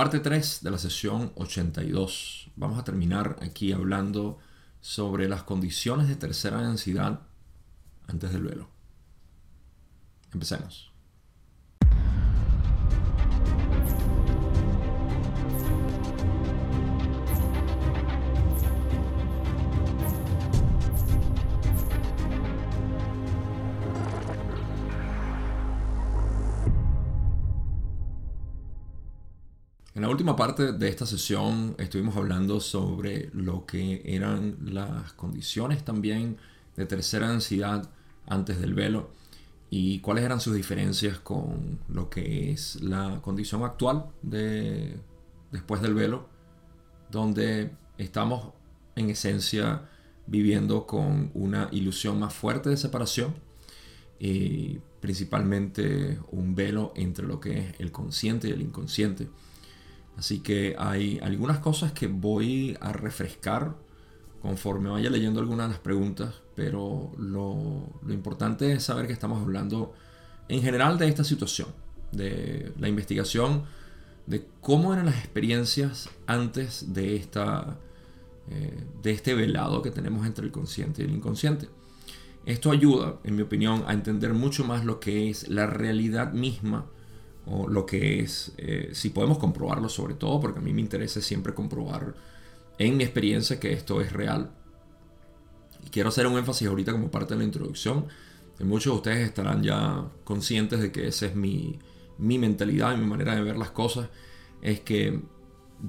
Parte 3 de la sesión 82. Vamos a terminar aquí hablando sobre las condiciones de tercera densidad antes del velo. Empecemos. En la última parte de esta sesión estuvimos hablando sobre lo que eran las condiciones también de tercera densidad antes del velo y cuáles eran sus diferencias con lo que es la condición actual de después del velo, donde estamos en esencia viviendo con una ilusión más fuerte de separación y principalmente un velo entre lo que es el consciente y el inconsciente Así que hay algunas cosas que voy a refrescar conforme vaya leyendo algunas de las preguntas, pero lo, importante es saber que estamos hablando en general de esta situación, de la investigación, de cómo eran las experiencias antes de, esta, eh, de este velado que tenemos entre el consciente y el inconsciente. Esto ayuda, en mi opinión, a entender mucho más lo que es la realidad misma lo que es, eh, si podemos comprobarlo sobre todo, porque a mí me interesa siempre comprobar en mi experiencia que esto es real. Y quiero hacer un énfasis ahorita como parte de la introducción, que muchos de ustedes estarán ya conscientes de que esa es mi, mi mentalidad y mi manera de ver las cosas, es que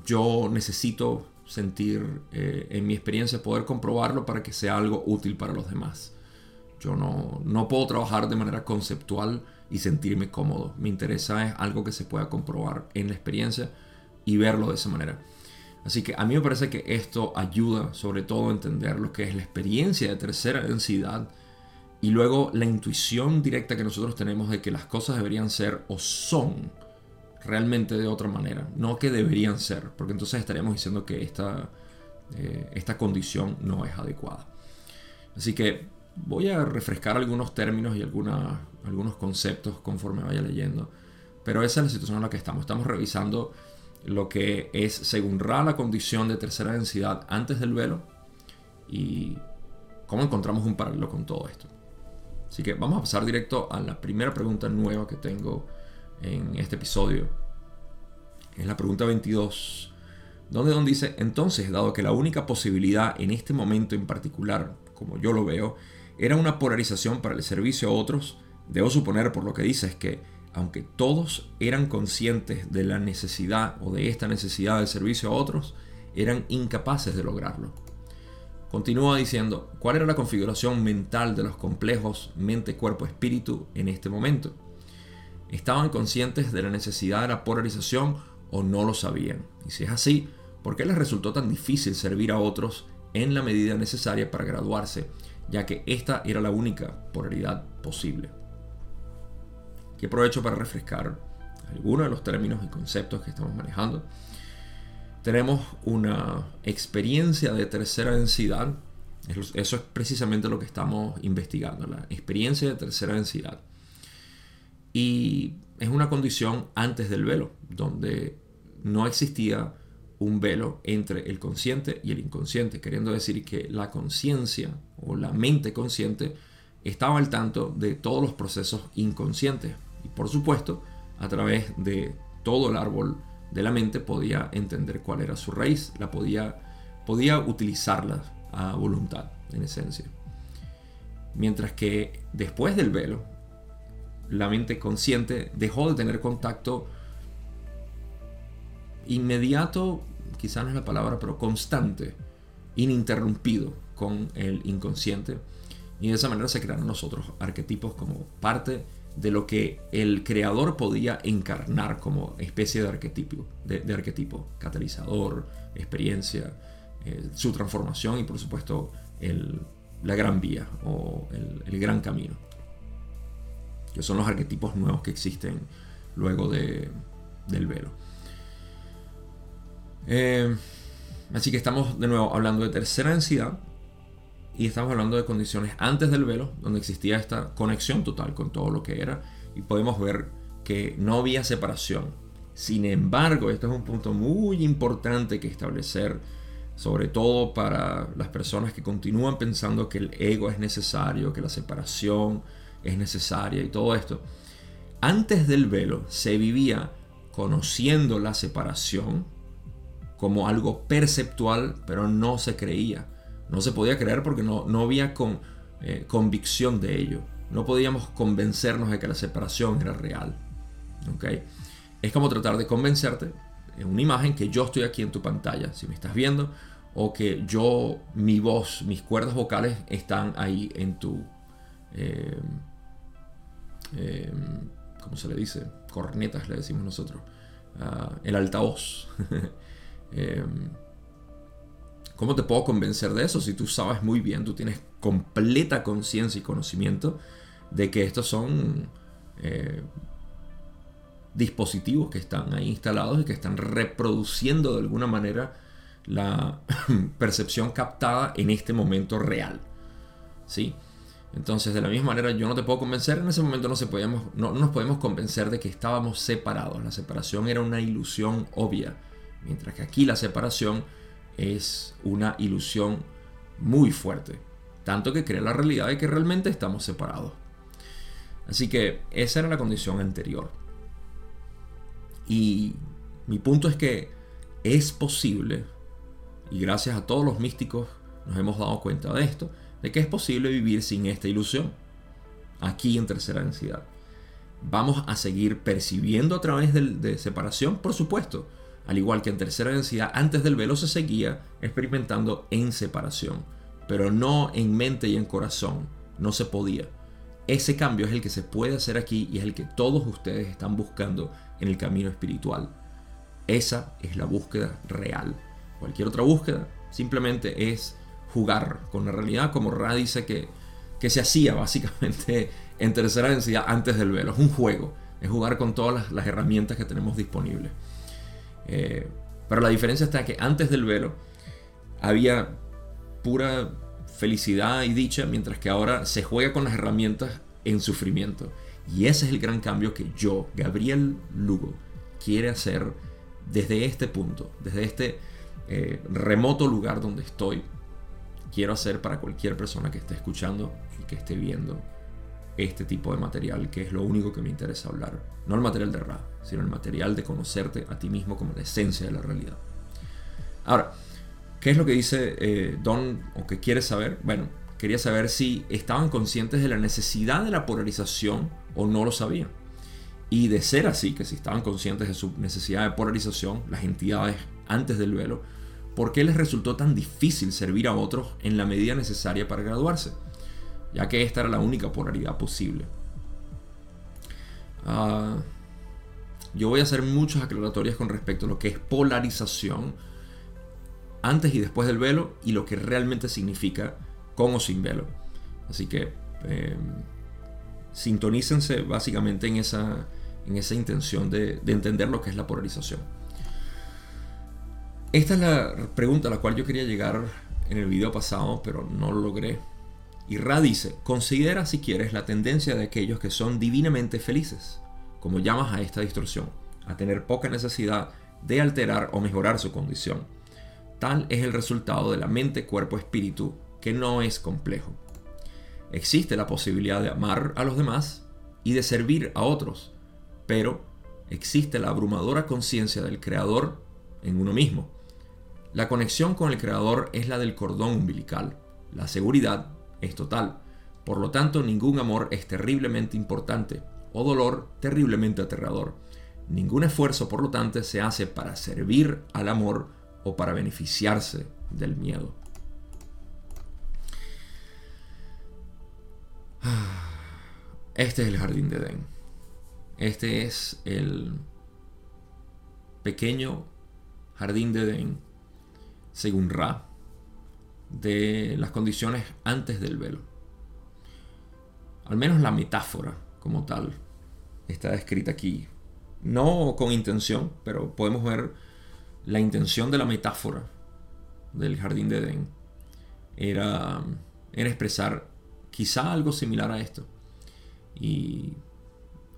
yo necesito sentir eh, en mi experiencia poder comprobarlo para que sea algo útil para los demás. Yo no, no puedo trabajar de manera conceptual y sentirme cómodo. Me interesa es algo que se pueda comprobar en la experiencia y verlo de esa manera. Así que a mí me parece que esto ayuda sobre todo a entender lo que es la experiencia de tercera densidad y luego la intuición directa que nosotros tenemos de que las cosas deberían ser o son realmente de otra manera, no que deberían ser, porque entonces estaríamos diciendo que esta, eh, esta condición no es adecuada. Así que voy a refrescar algunos términos y algunos conceptos conforme vaya leyendo. Pero esa es la situación en la que estamos. Estamos revisando lo que es, según Ra, la condición de tercera densidad antes del velo y cómo encontramos un paralelo con todo esto. Así que vamos a pasar directo a la primera pregunta nueva que tengo en este episodio. Es la pregunta 22, donde Don dice, entonces, dado que la única posibilidad en este momento en particular, como yo lo veo, era una polarización para el servicio a otros, debo suponer por lo que dice es que, aunque todos eran conscientes de la necesidad o de esta necesidad del servicio a otros, eran incapaces de lograrlo. Continúa diciendo, ¿cuál era la configuración mental de los complejos mente, cuerpo, espíritu en este momento? ¿Estaban conscientes de la necesidad de la polarización o no lo sabían? Y si es así, ¿por qué les resultó tan difícil servir a otros en la medida necesaria para graduarse ya que esta era la única polaridad posible. Aquí aprovecho para refrescar algunos de los términos y conceptos que estamos manejando. Tenemos una experiencia de tercera densidad, eso es precisamente lo que estamos investigando, la experiencia de tercera densidad. Y es una condición antes del velo, donde no existía un velo entre el consciente y el inconsciente, queriendo decir que la conciencia o la mente consciente estaba al tanto de todos los procesos inconscientes y por supuesto a través de todo el árbol de la mente podía entender cuál era su raíz, la podía, podía utilizarla a voluntad en esencia. Mientras que después del velo, la mente consciente dejó de tener contacto inmediato quizás no es la palabra, pero constante, ininterrumpido con el inconsciente. Y de esa manera se crearon nosotros arquetipos como parte de lo que el creador podía encarnar como especie de arquetipo, de, arquetipo catalizador, experiencia, eh, su transformación y por supuesto la gran vía o el, el, gran camino, que son los arquetipos nuevos que existen luego de, del velo. Eh, así que estamos de nuevo hablando de tercera densidad y estamos hablando de condiciones antes del velo, donde existía esta conexión total con todo lo que era y podemos ver que no había separación Sin embargo, esto es un punto muy importante que establecer, sobre todo para las personas que continúan pensando que el ego es necesario, que la separación es necesaria y todo esto. Antes del velo se vivía conociendo la separación como algo perceptual, pero no se creía. No se podía creer porque no, no había con, eh, convicción de ello. No podíamos convencernos de que la separación era real. ¿Okay? Es como tratar de convencerte en una imagen que yo estoy aquí en tu pantalla, si me estás viendo, o que yo, mi voz, mis cuerdas vocales están ahí en tu... Eh, eh, ¿Cómo se le dice? Cornetas le decimos nosotros. Ah, el altavoz. ¿Cómo te puedo convencer de eso si tú sabes muy bien, tú tienes completa conciencia y conocimiento de que estos son eh, dispositivos que están ahí instalados y que están reproduciendo de alguna manera la percepción captada en este momento real. ¿Sí? Entonces, de la misma manera, yo no te puedo convencer, en ese momento no, se podíamos, no nos podemos convencer de que estábamos separados. La separación era una ilusión obvia, mientras que aquí la separación es una ilusión muy fuerte. Tanto que crea la realidad de que realmente estamos separados. Así que esa era la condición anterior. Y mi punto es que es posible, y gracias a todos los místicos nos hemos dado cuenta de esto, de que es posible vivir sin esta ilusión, aquí en tercera densidad. Vamos a seguir percibiendo a través de, de separación, por supuesto, al igual que en tercera densidad, antes del velo se seguía experimentando en separación, pero no en mente y en corazón, no se podía. Ese cambio es el que se puede hacer aquí y es el que todos ustedes están buscando en el camino espiritual. Esa es la búsqueda real. Cualquier otra búsqueda simplemente es jugar con la realidad, como Ra dice que, que se hacía básicamente en tercera densidad antes del velo. Es un juego, es jugar con todas las, las herramientas que tenemos disponibles. Eh, pero la diferencia está que antes del velo había pura felicidad y dicha, mientras que ahora se juega con las herramientas en sufrimiento. Y ese es el gran cambio que yo, Gabriel Lugo, quiere hacer desde este punto, desde este eh, remoto lugar donde estoy. Quiero hacer para cualquier persona que esté escuchando y que esté viendo este tipo de material, que es lo único que me interesa hablar. No el material de Ra, sino el material de conocerte a ti mismo como la esencia de la realidad. Ahora, ¿qué es lo que dice eh, Don o que quiere saber? Bueno, quería saber si estaban conscientes de la necesidad de la polarización o no lo sabían. Y de ser así, que si estaban conscientes de su necesidad de polarización, las entidades antes del velo, ¿por qué les resultó tan difícil servir a otros en la medida necesaria para graduarse? Ya que esta era la única polaridad posible. Ah, yo voy a hacer muchas aclaratorias con respecto a lo que es polarización antes y después del velo y lo que realmente significa con o sin velo. Así que eh, sintonícense básicamente en esa, en esa intención de, de entender lo que es la polarización. Esta es la pregunta a la cual yo quería llegar en el video pasado, pero no lo logré. Y Ra dice, considera si quieres la tendencia de aquellos que son divinamente felices, como llamas a esta distorsión, a tener poca necesidad de alterar o mejorar su condición. Tal es el resultado de la mente, cuerpo, espíritu, que no es complejo. Existe la posibilidad de amar a los demás y de servir a otros, pero existe la abrumadora conciencia del Creador en uno mismo. La conexión con el Creador es la del cordón umbilical, la seguridad es total. Por lo tanto, ningún amor es terriblemente importante o dolor terriblemente aterrador. Ningún esfuerzo, por lo tanto, se hace para servir al amor o para beneficiarse del miedo. Este es el jardín de Edén. Este es el pequeño jardín de Edén, según Ra de las condiciones antes del velo. Al menos la metáfora como tal está escrita aquí. No con intención, pero podemos ver la intención de la metáfora del jardín de Edén. Era, era expresar quizá algo similar a esto. Y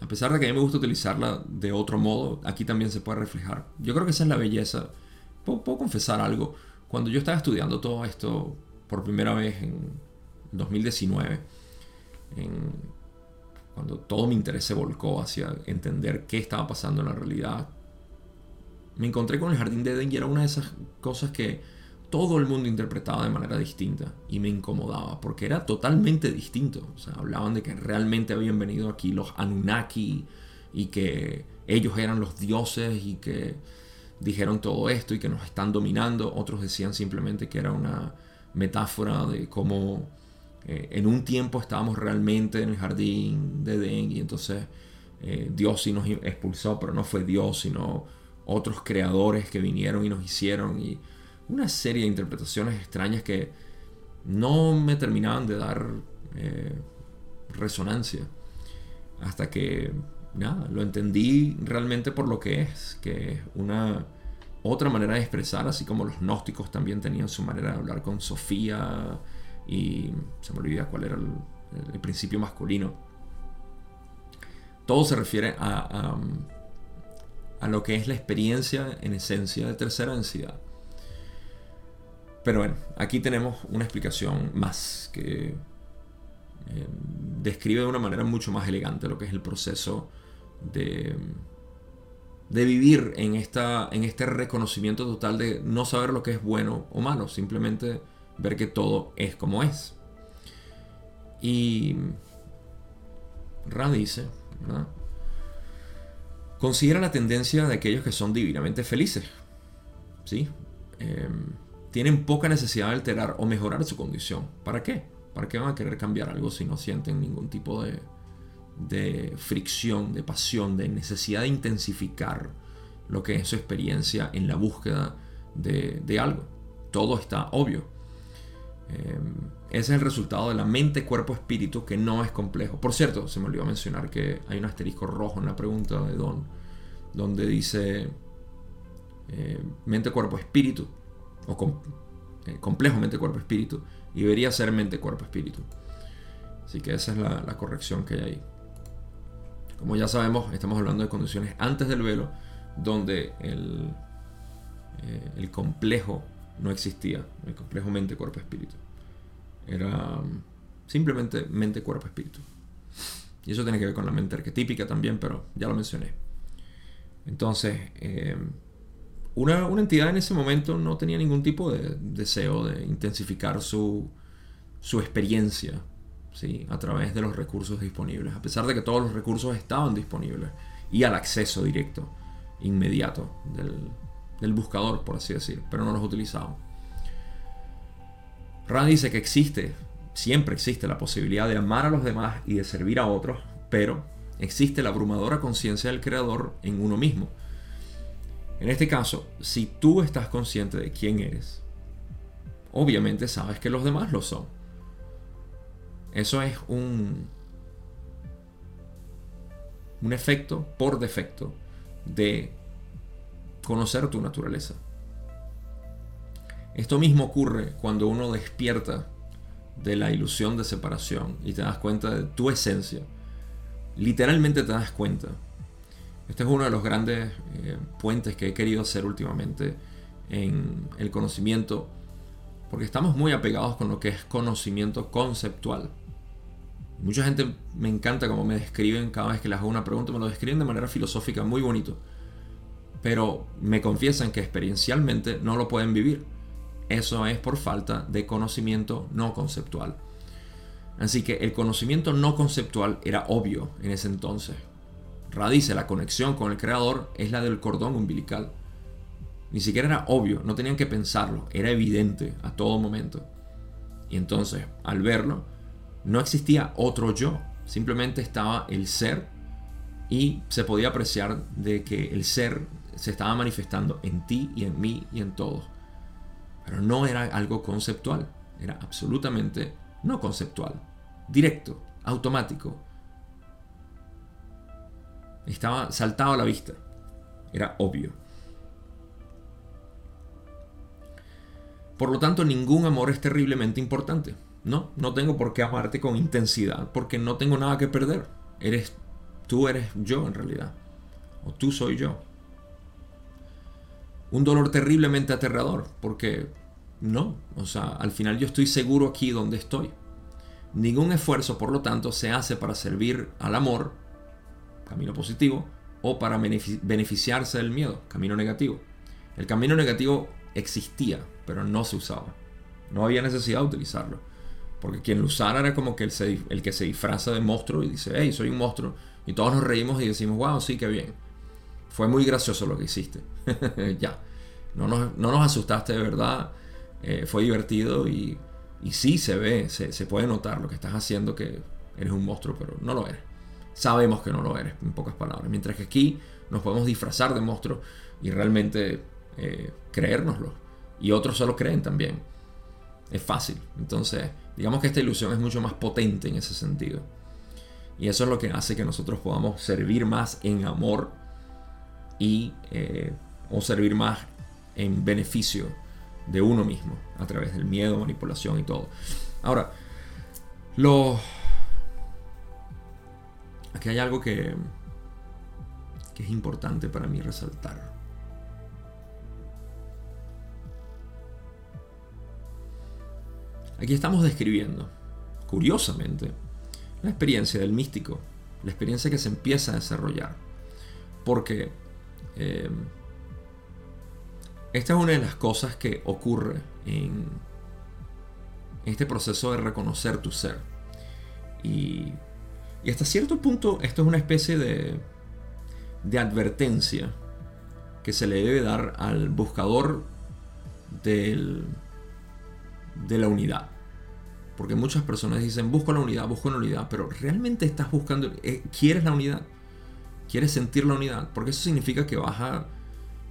a pesar de que a mí me gusta utilizarla de otro modo, aquí también se puede reflejar. Yo creo que esa es la belleza. Puedo confesar algo. Cuando yo estaba estudiando todo esto por primera vez en 2019, cuando todo mi interés se volcó hacia entender qué estaba pasando en la realidad, me encontré con el Jardín de Eden y era una de esas cosas que todo el mundo interpretaba de manera distinta y me incomodaba porque era totalmente distinto. O sea, hablaban de que realmente habían venido aquí los Anunnaki y que ellos eran los dioses y que dijeron todo esto y que nos están dominando. Otros decían simplemente que era una metáfora de cómo eh, en un tiempo estábamos realmente en el jardín de Edén y entonces eh, Dios sí nos expulsó, pero no fue Dios, sino otros creadores que vinieron y nos hicieron y una serie de interpretaciones extrañas que no me terminaban de dar eh, resonancia hasta que nada, lo entendí realmente por lo que es, que es una otra manera de expresar, así como los gnósticos también tenían su manera de hablar con Sofía y se me olvida cuál era el, principio masculino. Todo se refiere a, a, lo que es la experiencia en esencia de tercera densidad. Pero bueno, aquí tenemos una explicación más que eh, describe de una manera mucho más elegante lo que es el proceso de, de vivir en, esta, en este reconocimiento total de no saber lo que es bueno o malo, simplemente ver que todo es como es. Y Ra dice, Considera la tendencia de aquellos que son divinamente felices. ¿Sí? Em, tienen poca necesidad de alterar o mejorar su condición. ¿Para qué? ¿Para qué van a querer cambiar algo si no sienten ningún tipo de, de fricción, de pasión, de necesidad de intensificar lo que es su experiencia en la búsqueda de, de algo? Todo está obvio. Em, ese es el resultado de la mente, cuerpo, espíritu, que no es complejo. Por cierto, se me olvidó mencionar que hay un asterisco rojo en la pregunta de Don, donde dice eh, mente, cuerpo, espíritu, o eh, complejo mente, cuerpo, espíritu, y debería ser mente, cuerpo, espíritu. Así que esa es la, corrección que hay ahí. Como ya sabemos, estamos hablando de condiciones antes del velo, donde el, eh, el complejo no existía, el complejo mente, cuerpo, espíritu. Era um, simplemente mente, cuerpo, espíritu. Y eso tiene que ver con la mente arquetípica también, pero ya lo mencioné. Entonces, eh, una, entidad en ese momento no tenía ningún tipo de deseo de intensificar su, su experiencia ¿sí? a través de los recursos disponibles, a pesar de que todos los recursos estaban disponibles y al acceso directo, inmediato del, del buscador, por así decir, pero no los utilizaban. Rand dice que existe, siempre existe la posibilidad de amar a los demás y de servir a otros, pero existe la abrumadora conciencia del creador en uno mismo. En este caso, si tú estás consciente de quién eres, obviamente sabes que los demás lo son. Eso es un, un efecto por defecto de conocer tu naturaleza. Esto mismo ocurre cuando uno despierta de la ilusión de separación y te das cuenta de tu esencia. Literalmente te das cuenta. Este es uno de los grandes eh, puentes que he querido hacer últimamente en el conocimiento, porque estamos muy apegados con lo que es conocimiento conceptual. Mucha gente me encanta cómo me describen cada vez que les hago una pregunta, me lo describen de manera filosófica, muy bonito pero me confiesan que experiencialmente no lo pueden vivir. Eso es por falta de conocimiento no conceptual. Así que el conocimiento no conceptual era obvio en ese entonces. Radice, la conexión con el creador es la del cordón umbilical. Ni siquiera era obvio, no tenían que pensarlo, era evidente a todo momento. Y entonces, al verlo, no existía otro yo, simplemente estaba el ser y se podía apreciar de que el ser se estaba manifestando en ti y en mí y en todos. Pero no era algo conceptual, era absolutamente no conceptual, directo, automático. Estaba saltado a la vista, era obvio. Por lo tanto, ningún amor es terriblemente importante. No, no tengo por qué amarte con intensidad, porque no tengo nada que perder. Eres tú eres yo en realidad. O tú soy yo. Un dolor terriblemente aterrador, porque no, o sea, al final yo estoy seguro aquí donde estoy. Ningún esfuerzo, por lo tanto, se hace para servir al amor, camino positivo, o para beneficiarse del miedo, camino negativo. El camino negativo existía, pero no se usaba. No había necesidad de utilizarlo. Porque quien lo usara era como que el, el que se disfraza de monstruo y dice, hey, soy un monstruo. Y todos nos reímos y decimos, wow, sí, qué bien. Fue muy gracioso lo que hiciste. ya. No nos, no nos, asustaste de verdad. Eh, fue divertido y, y sí se ve, se, se, puede notar lo que estás haciendo que eres un monstruo, pero no lo eres. Sabemos que no lo eres, en pocas palabras. Mientras que aquí nos podemos disfrazar de monstruo y realmente eh, creérnoslo. Y otros se lo creen también. Es fácil. Entonces, digamos que esta ilusión es mucho más potente en ese sentido. Y eso es lo que hace que nosotros podamos servir más en amor y eh, o servir más en beneficio de uno mismo a través del miedo, manipulación y todo. Ahora, lo aquí hay algo que que es importante para mí resaltar. Aquí estamos describiendo, curiosamente, la experiencia del místico, la experiencia que se empieza a desarrollar. Porque eh, esta es una de las cosas que ocurre en este proceso de reconocer tu ser. Y, hasta cierto punto esto es una especie de, advertencia que se le debe dar al buscador de la unidad. Porque muchas personas dicen, busco la unidad, busco la unidad, pero realmente estás buscando, eh, ¿quieres la unidad? ¿Quieres sentir la unidad? Porque eso significa que vas a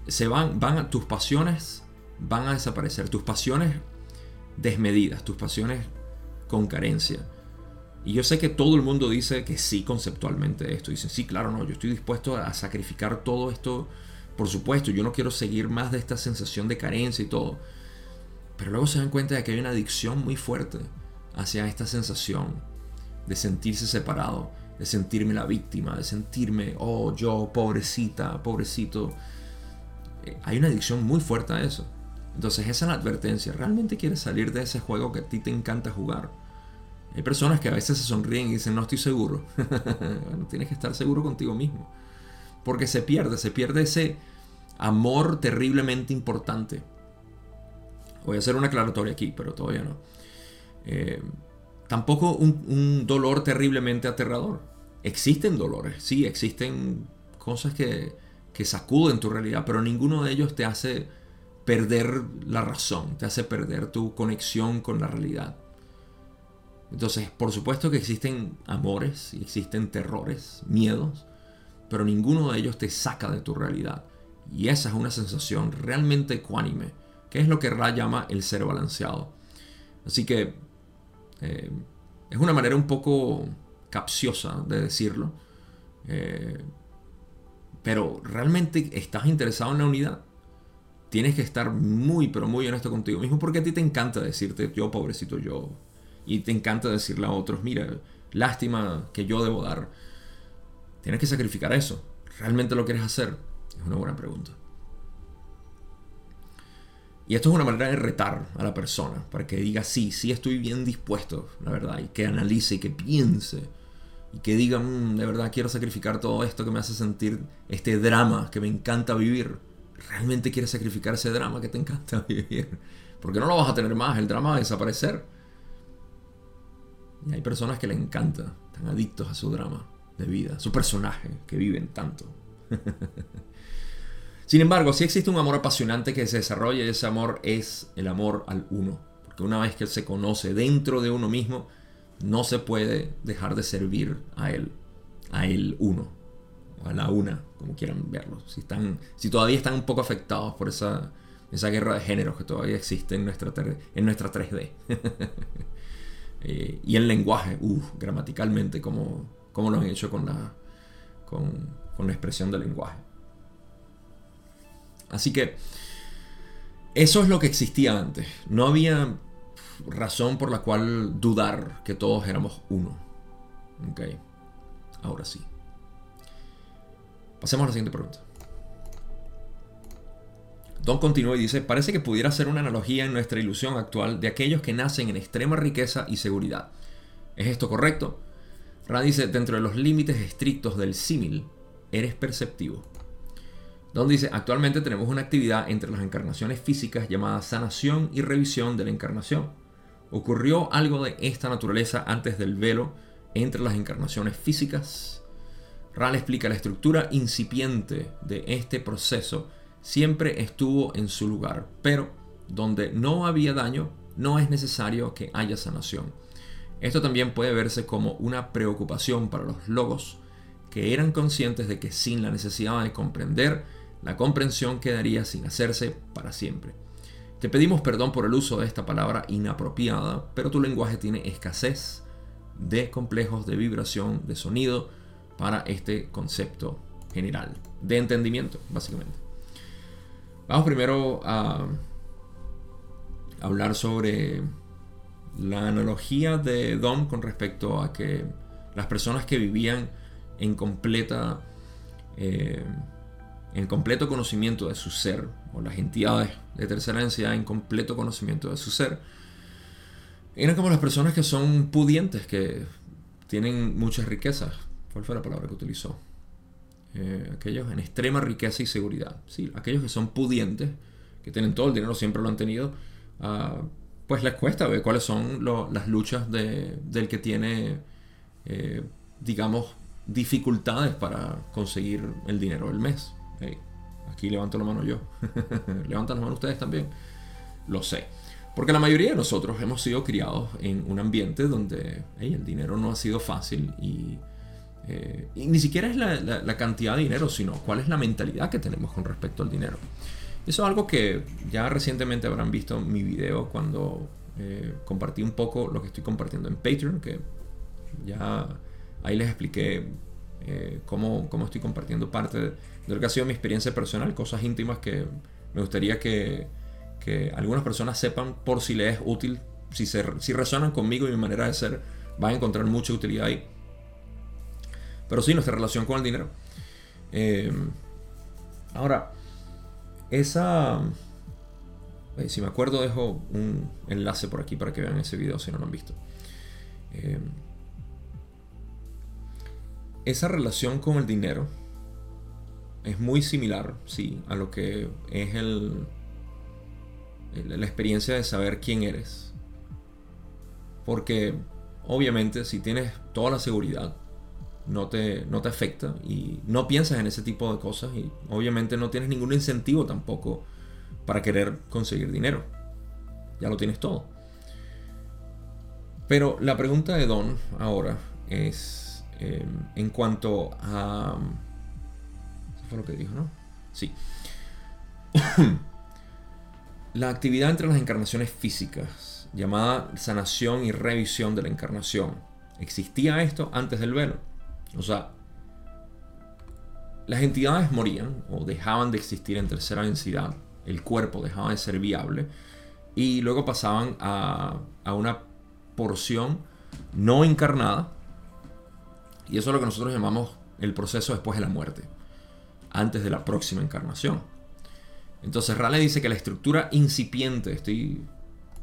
se van, van a, tus pasiones van a desaparecer, tus pasiones desmedidas, tus pasiones con carencia. Y yo sé que todo el mundo dice que sí conceptualmente esto. Dicen, sí, claro, no, yo estoy dispuesto a sacrificar todo esto. Por supuesto, yo no quiero seguir más de esta sensación de carencia y todo. Pero luego se dan cuenta de que hay una adicción muy fuerte hacia esta sensación de sentirse separado, de sentirme la víctima, de sentirme, oh, yo, pobrecita, pobrecito. Eh, hay una adicción muy fuerte a eso. Entonces esa es la advertencia. ¿Realmente quieres salir de ese juego que a ti te encanta jugar? Hay personas que a veces se sonríen y dicen, no estoy seguro. bueno, tienes que estar seguro contigo mismo. Porque se pierde, se pierde ese amor terriblemente importante. Voy a hacer una aclaratoria aquí, pero todavía no. Eh, tampoco un, dolor terriblemente aterrador. Existen dolores, sí, existen cosas que, que sacuden tu realidad, pero ninguno de ellos te hace perder la razón, te hace perder tu conexión con la realidad. Entonces, por supuesto que existen amores existen terrores, miedos, pero ninguno de ellos te saca de tu realidad. Y esa es una sensación realmente ecuánime, que es lo que Ra llama el ser balanceado. Así que eh, es una manera un poco capciosa de decirlo. Eh, pero realmente estás interesado en la unidad. Tienes que estar muy, pero muy honesto contigo mismo porque a ti te encanta decirte yo, pobrecito yo. Y te encanta decirle a otros, mira, lástima que yo debo dar. Tienes que sacrificar eso. ¿Realmente lo quieres hacer? Es una buena pregunta. Y esto es una manera de retar a la persona para que diga sí, sí estoy bien dispuesto, la verdad, y que analice y que piense y que digan, mm, de verdad quiero sacrificar todo esto que me hace sentir este drama que me encanta vivir. ¿Realmente quieres sacrificar ese drama que te encanta vivir? Porque no lo vas a tener más, el drama va a desaparecer. Y hay personas que le encanta, están adictos a su drama de vida, su personaje, que viven tanto. Sin embargo, sí existe un amor apasionante que se desarrolla ese amor es el amor al uno. Porque una vez que se conoce dentro de uno mismo, no se puede dejar de servir a él, a él uno, o a la una, como quieran verlo. Si, están, si todavía están un poco afectados por esa, esa guerra de géneros que todavía existe en nuestra, en nuestra 3D. Eh, y el lenguaje, gramaticalmente, como, como lo han hecho con la, con, con la expresión del lenguaje. Así que eso es lo que existía antes. No había razón por la cual dudar que todos éramos uno. Ok, ahora sí. Pasemos a la siguiente pregunta. Don continúa y dice, parece que pudiera ser una analogía en nuestra ilusión actual de aquellos que nacen en extrema riqueza y seguridad. ¿Es esto correcto? Ra dice, dentro de los límites estrictos del símil, eres perceptivo. Don dice, actualmente tenemos una actividad entre las encarnaciones físicas llamada sanación y revisión de la encarnación. ¿Ocurrió algo de esta naturaleza antes del velo entre las encarnaciones físicas? Ral explica la estructura incipiente de este proceso siempre estuvo en su lugar, pero donde no había daño, no es necesario que haya sanación. Esto también puede verse como una preocupación para los logos, que eran conscientes de que sin la necesidad de comprender, la comprensión quedaría sin hacerse para siempre. Te pedimos perdón por el uso de esta palabra inapropiada, pero tu lenguaje tiene escasez de complejos de vibración, de sonido, para este concepto general, de entendimiento, básicamente. Vamos primero a hablar sobre la analogía de Dom con respecto a que las personas que vivían en completa eh, en completo conocimiento de su ser, o las entidades de tercera densidad en completo conocimiento de su ser, eran como las personas que son pudientes, que tienen muchas riquezas. ¿Cuál fue la palabra que utilizó? Eh, aquellos en extrema riqueza y seguridad. Sí, aquellos que son pudientes, que tienen todo el dinero, siempre lo han tenido, ah, pues les cuesta ver cuáles son las luchas del que tiene, eh, digamos, dificultades para conseguir el dinero del mes aquí levanto la mano yo. Levantan la mano ustedes también. Lo sé. Porque la mayoría de nosotros hemos sido criados en un ambiente donde el dinero no ha sido fácil y, eh, ni siquiera es la, cantidad de dinero, sino cuál es la mentalidad que tenemos con respecto al dinero. Eso es algo que ya recientemente habrán visto en mi video cuando eh, compartí un poco lo que estoy compartiendo en Patreon, que ya ahí les expliqué eh, cómo, cómo, estoy compartiendo parte de, lo que ha sido mi experiencia personal, cosas íntimas que me gustaría que, que algunas personas sepan por si les es útil, si, se, si resuenan conmigo y mi manera de ser, van a encontrar mucha utilidad ahí. Pero sí, nuestra relación con el dinero. Eh, ahora, esa... Eh, si me acuerdo, dejo un enlace por aquí para que vean ese video si no lo han visto. Eh, esa relación con el dinero es muy similar, sí, a lo que es el, la experiencia de saber quién eres. Porque obviamente si tienes toda la seguridad, no te, no te afecta y no piensas en ese tipo de cosas y obviamente no tienes ningún incentivo tampoco para querer conseguir dinero. Ya lo tienes todo. Pero la pregunta de Don ahora es eh, en cuanto a lo que dijo, ¿no? Sí. la actividad entre las encarnaciones físicas, llamada sanación y revisión de la encarnación, ¿existía esto antes del velo? O sea, las entidades morían o dejaban de existir en tercera densidad, el cuerpo dejaba de ser viable y luego pasaban a, a una porción no encarnada y eso es lo que nosotros llamamos el proceso después de la muerte antes de la próxima encarnación. Entonces Raleigh dice que la estructura incipiente, estoy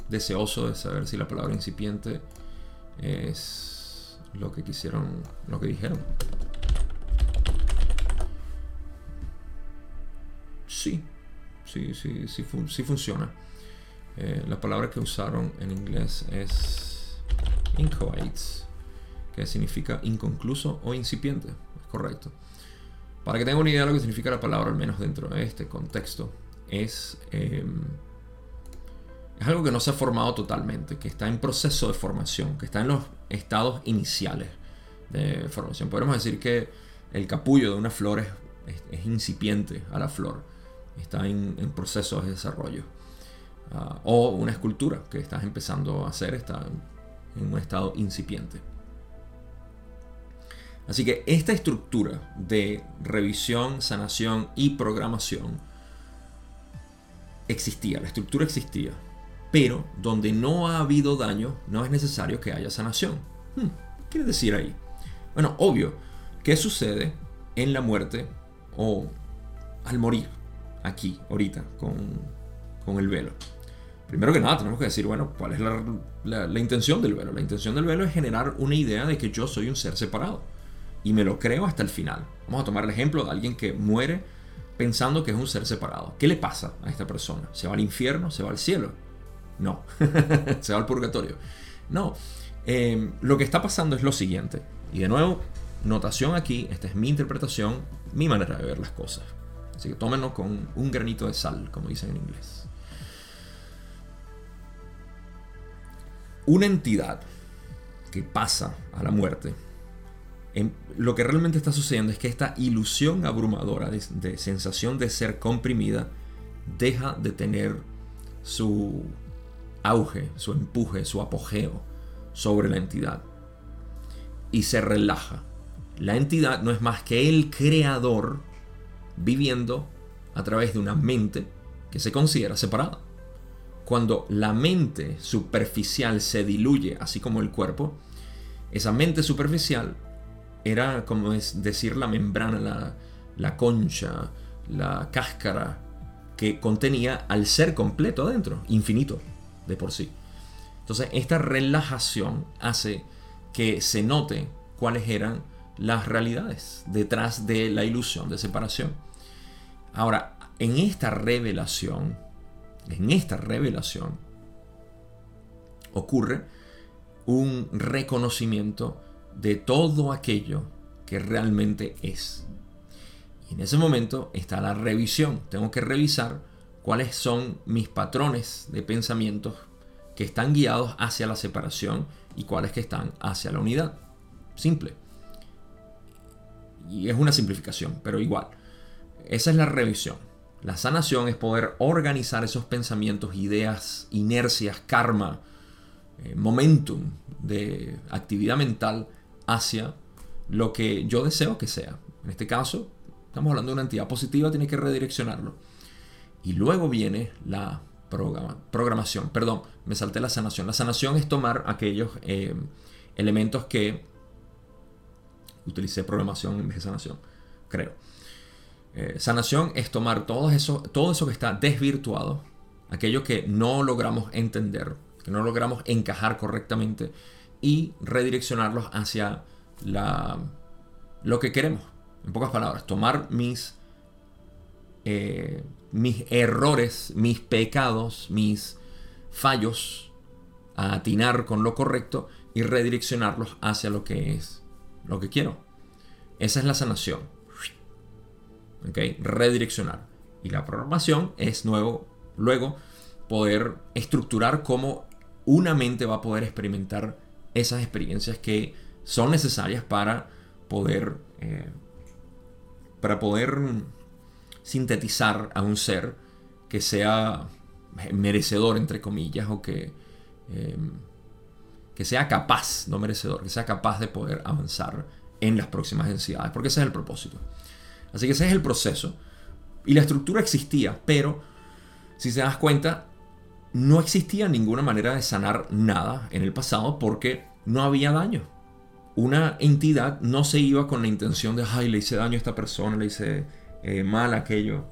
deseoso de saber si la palabra incipiente es lo que quisieron, lo que dijeron. Sí, sí, sí, sí, sí funciona. Eh, la palabra que usaron en inglés es inchoate, significa inconcluso o incipiente, es correcto. Para que tengan una idea de lo que significa la palabra, al menos dentro de este contexto, es, em, es algo que no se ha formado totalmente, que está en proceso de formación, que está en los estados iniciales de formación. Podemos decir que el capullo de una flor es, incipiente a la flor, está en, proceso de desarrollo. Ah, o una escultura que estás empezando a hacer está en un estado incipiente. Así que esta estructura de revisión, sanación y programación existía, la estructura existía, pero donde no ha habido daño no es necesario que haya sanación. Hmm, ¿Qué quiere decir ahí? Bueno, obvio, ¿qué sucede en la muerte o al morir aquí, ahorita, con, con el velo? Primero que nada, tenemos que decir, bueno, ¿cuál es la, la, intención del velo? La intención del velo es generar una idea de que yo soy un ser separado. Y me lo creo hasta el final. Vamos a tomar el ejemplo de alguien que muere pensando que es un ser separado. ¿Qué le pasa a esta persona? ¿Se va al infierno? ¿Se va al cielo? No. ¿Se va al purgatorio? No. Em, lo que está pasando es lo siguiente. Y de nuevo, notación aquí, esta es mi interpretación, mi manera de ver las cosas. Así que tómenlo con un granito de sal, como dicen en inglés. Una entidad que pasa a la muerte, lo que realmente está sucediendo es que esta ilusión abrumadora de, sensación de ser comprimida deja de tener su auge, su empuje, su apogeo sobre la entidad y se relaja. La entidad no es más que el creador viviendo a través de una mente que se considera separada cuando la mente superficial se diluye, así como el cuerpo, esa mente superficial era como es decir la membrana, la, concha, la cáscara que contenía al ser completo adentro, infinito de por sí. Entonces esta relajación hace que se note cuáles eran las realidades detrás de la ilusión de separación. Ahora, en esta revelación, en esta revelación ocurre un reconocimiento de todo aquello que realmente es. Y en ese momento está la revisión. Tengo que revisar cuáles son mis patrones de pensamientos que están guiados hacia la separación y cuáles que están hacia la unidad. Simple. Y es una simplificación, pero igual. Esa es la revisión. La sanación es poder organizar esos pensamientos, ideas, inercias, karma, eh, momentum de actividad mental hacia lo que yo deseo que sea. En este caso, estamos hablando de una entidad positiva, tiene que redireccionarlo. Y luego viene la programación. Perdón, me salté la sanación. La sanación es tomar aquellos eh, elementos que utilicé programación en vez de sanación, creo eh, sanación es tomar todo eso, todo eso que está desvirtuado, aquello que no logramos entender, que no logramos encajar correctamente y redireccionarlos hacia la, lo que queremos. En pocas palabras, tomar mis, eh, mis errores, mis pecados, mis fallos, a atinar con lo correcto y redireccionarlos hacia lo que es, lo que quiero. Esa es la sanación. Redireccionar. Y la programación es nuevo, luego poder estructurar cómo una mente va a poder experimentar esas experiencias que son necesarias para poder, eh, para poder sintetizar a un ser que sea merecedor, entre comillas, o que, em, que sea capaz, no merecedor, que sea capaz de poder avanzar en las próximas densidades, porque ese es el propósito. Así que ese es el proceso. Y la estructura existía, pero si se das cuenta, no existía ninguna manera de sanar nada en el pasado porque no había daño. Una entidad no se iba con la intención de, ay, le hice daño a esta persona, le hice eh, mal aquello.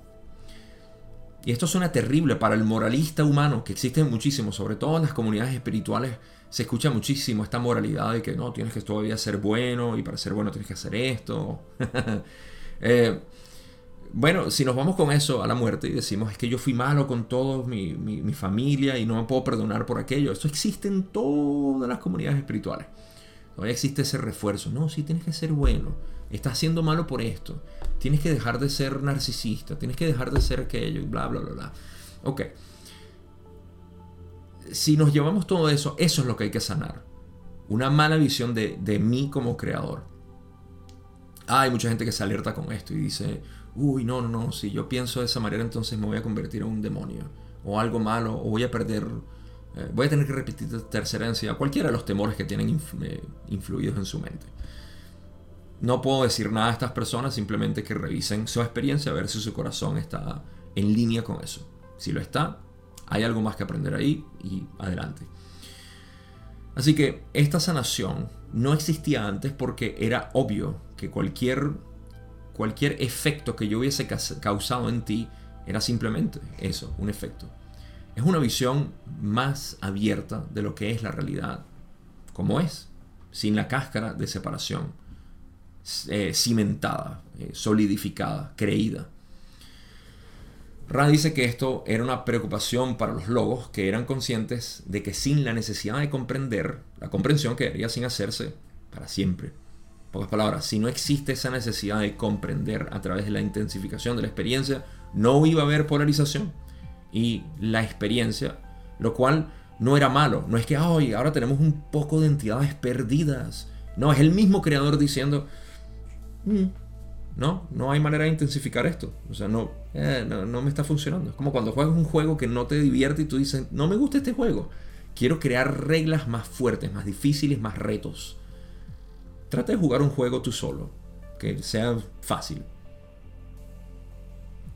Y esto suena terrible para el moralista humano, que existe muchísimo, sobre todo en las comunidades espirituales, se escucha muchísimo esta moralidad de que no, tienes que todavía ser bueno y para ser bueno tienes que hacer esto. Eh, bueno, si nos vamos con eso a la muerte y decimos es que yo fui malo con toda mi, mi, familia y no me puedo perdonar por aquello, esto existe en todas las comunidades espirituales. Todavía existe ese refuerzo. No, sí, tienes que ser bueno. Estás siendo malo por esto. Tienes que dejar de ser narcisista. Tienes que dejar de ser aquello y bla, bla, bla, bla. Ok. Si nos llevamos todo eso, eso es lo que hay que sanar. Una mala visión de, de mí como creador hay mucha gente que se alerta con esto y dice, uy, no, no, no, si yo pienso de esa manera entonces me voy a convertir en un demonio o algo malo o voy a perder, eh, voy a tener que repetir tercera densidad, cualquiera de los temores que tienen eh, influidos en su mente. No puedo decir nada a estas personas, simplemente que revisen su experiencia a ver si su corazón está en línea con eso. Si lo está, hay algo más que aprender ahí y adelante. Así que esta sanación no existía antes porque era obvio que cualquier, cualquier efecto que yo hubiese causado en ti era simplemente eso, un efecto. Es una visión más abierta de lo que es la realidad, como es, sin la cáscara de separación, eh, cimentada, eh, solidificada, creída. Ra dice que esto era una preocupación para los logos que eran conscientes de que sin la necesidad de comprender, la comprensión quedaría sin hacerse para siempre. Pocas palabras, si no existe esa necesidad de comprender a través de la intensificación de la experiencia, no iba a haber polarización. Y la experiencia, lo cual no era malo, no es que hoy ahora tenemos un poco de entidades perdidas. No, es el mismo creador diciendo, mm, no, no hay manera de intensificar esto. O sea, eh, no, no, me está funcionando. Es como cuando juegas un juego que no te divierte y tú dices, no me gusta este juego. Quiero crear reglas más fuertes, más difíciles, más retos. Trata de jugar un juego tú solo, que sea fácil.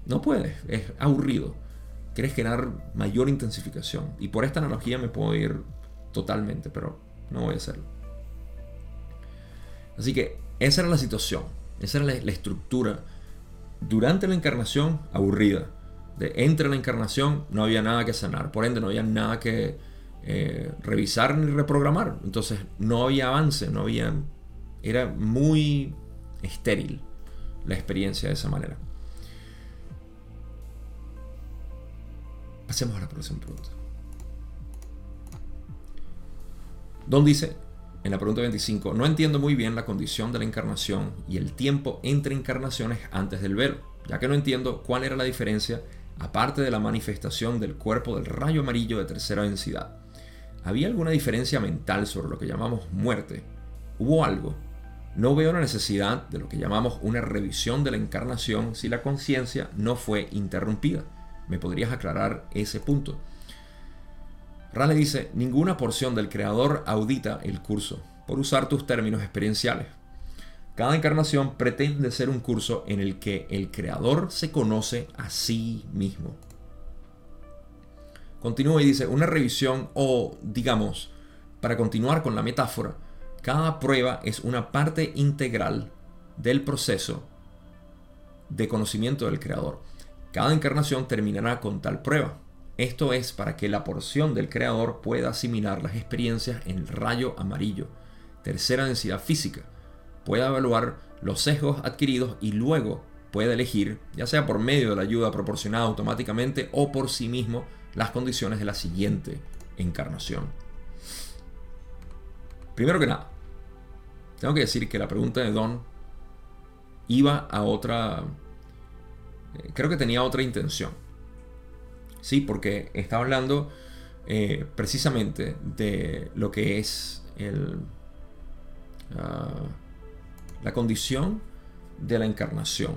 No puedes, es aburrido. Quieres crear mayor intensificación. Y por esta analogía me puedo ir totalmente, pero no voy a hacerlo. Así que esa era la situación. Esa era la, estructura. Durante la encarnación, aburrida. De entre la encarnación no había nada que sanar. Por ende, no había nada que eh, revisar ni reprogramar. Entonces, no había avance, no había. Era muy estéril la experiencia de esa manera. Pasemos a la próxima pregunta. Don dice, en la pregunta 25, no entiendo muy bien la condición de la encarnación y el tiempo entre encarnaciones antes del velo, ya que no entiendo cuál era la diferencia aparte de la manifestación del cuerpo del rayo amarillo de tercera densidad. ¿Había alguna diferencia mental sobre lo que llamamos muerte? ¿Hubo algo? No veo la necesidad de lo que llamamos una revisión de la encarnación si la conciencia no fue interrumpida. ¿Me podrías aclarar ese punto? Rale dice, ninguna porción del creador audita el curso, por usar tus términos experienciales. Cada encarnación pretende ser un curso en el que el creador se conoce a sí mismo. Continúa y dice, una revisión o, digamos, para continuar con la metáfora, cada prueba es una parte integral del proceso de conocimiento del creador. Cada encarnación terminará con tal prueba. Esto es para que la porción del creador pueda asimilar las experiencias en el rayo amarillo, tercera densidad física, pueda evaluar los sesgos adquiridos y luego pueda elegir, ya sea por medio de la ayuda proporcionada automáticamente o por sí mismo, las condiciones de la siguiente encarnación. Primero que nada, tengo que decir que la pregunta de Don iba a otra... Eh, creo que tenía otra intención. Sí, porque está hablando eh, precisamente de lo que es el, ah, la condición de la encarnación.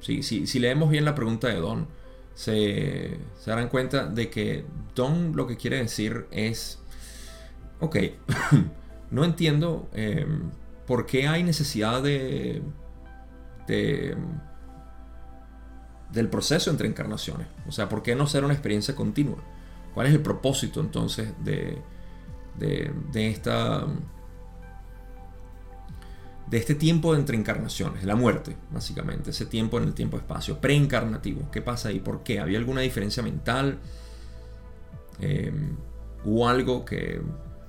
Sí, si leemos bien la pregunta de Don, se, darán cuenta de que Don lo que quiere decir es, ok, no entiendo em, por qué hay necesidad de, de del proceso entre encarnaciones. O sea, ¿por qué no ser una experiencia continua? ¿Cuál es el propósito entonces de, de, esta de este tiempo entre encarnaciones, la muerte, básicamente, ese tiempo en el tiempo-espacio, preencarnativo. ¿Qué pasa ahí? ¿Por qué? ¿Había alguna diferencia mental? Eh, ¿Hubo algo que...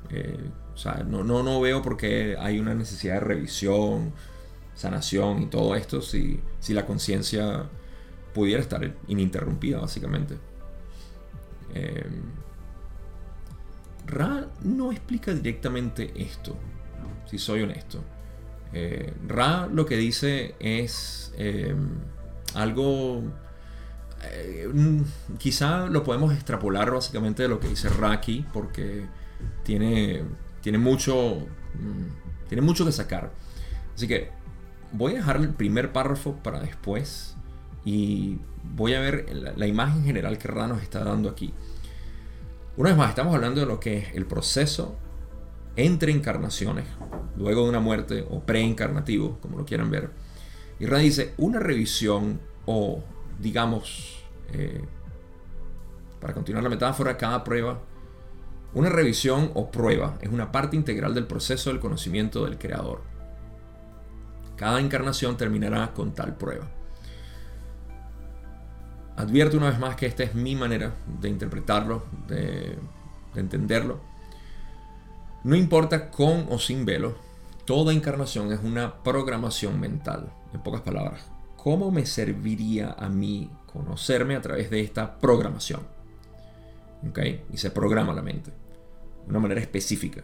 Eh, o sea, no, no, no veo por qué hay una necesidad de revisión, sanación y todo esto si, si la conciencia pudiera estar ininterrumpida, básicamente. Eh, Ra no explica directamente esto, si soy honesto. Eh, Ra lo que dice es algo... quizá lo podemos extrapolar básicamente de lo que dice Ra aquí, porque tiene, tiene, mucho, mm, tiene mucho que sacar. Así que voy a dejar el primer párrafo para después y voy a ver la, imagen general que Ra nos está dando aquí. Una vez más, estamos hablando de lo que es el proceso entre encarnaciones, luego de una muerte o preencarnativo, como lo quieran ver. Y Ra dice, una revisión o, digamos, eh, para continuar la metáfora, cada prueba, una revisión o prueba es una parte integral del proceso del conocimiento del creador. Cada encarnación terminará con tal prueba. Advierto una vez más que esta es mi manera de interpretarlo, de, entenderlo. No importa con o sin velo, toda encarnación es una programación mental. En pocas palabras, ¿cómo me serviría a mí conocerme a través de esta programación? Y se programa la mente de una manera específica.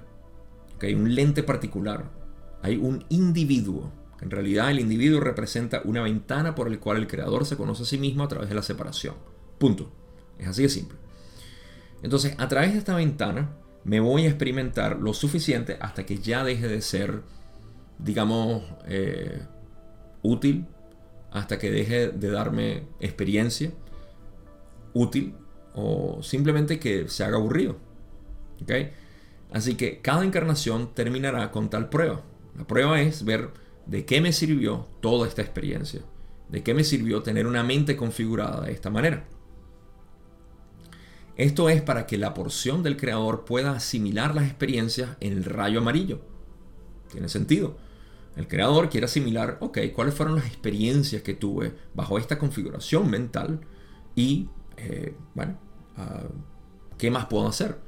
Hay un lente particular. Hay un individuo en realidad el individuo representa una ventana por el cual el creador se conoce a sí mismo a través de la separación. Punto. Es así de simple. Entonces, a través de esta ventana me voy a experimentar lo suficiente hasta que ya deje de ser, digamos, eh, útil, hasta que deje de darme experiencia útil o simplemente que se haga aburrido. Así que cada encarnación terminará con tal prueba. La prueba es ver ¿De qué me sirvió toda esta experiencia? ¿De qué me sirvió tener una mente configurada de esta manera? Esto es para que la porción del creador pueda asimilar las experiencias en el rayo amarillo. Tiene sentido. El creador quiere asimilar, ok, cuáles fueron las experiencias que tuve bajo esta configuración mental y, eh, bueno, ah, ¿qué más puedo hacer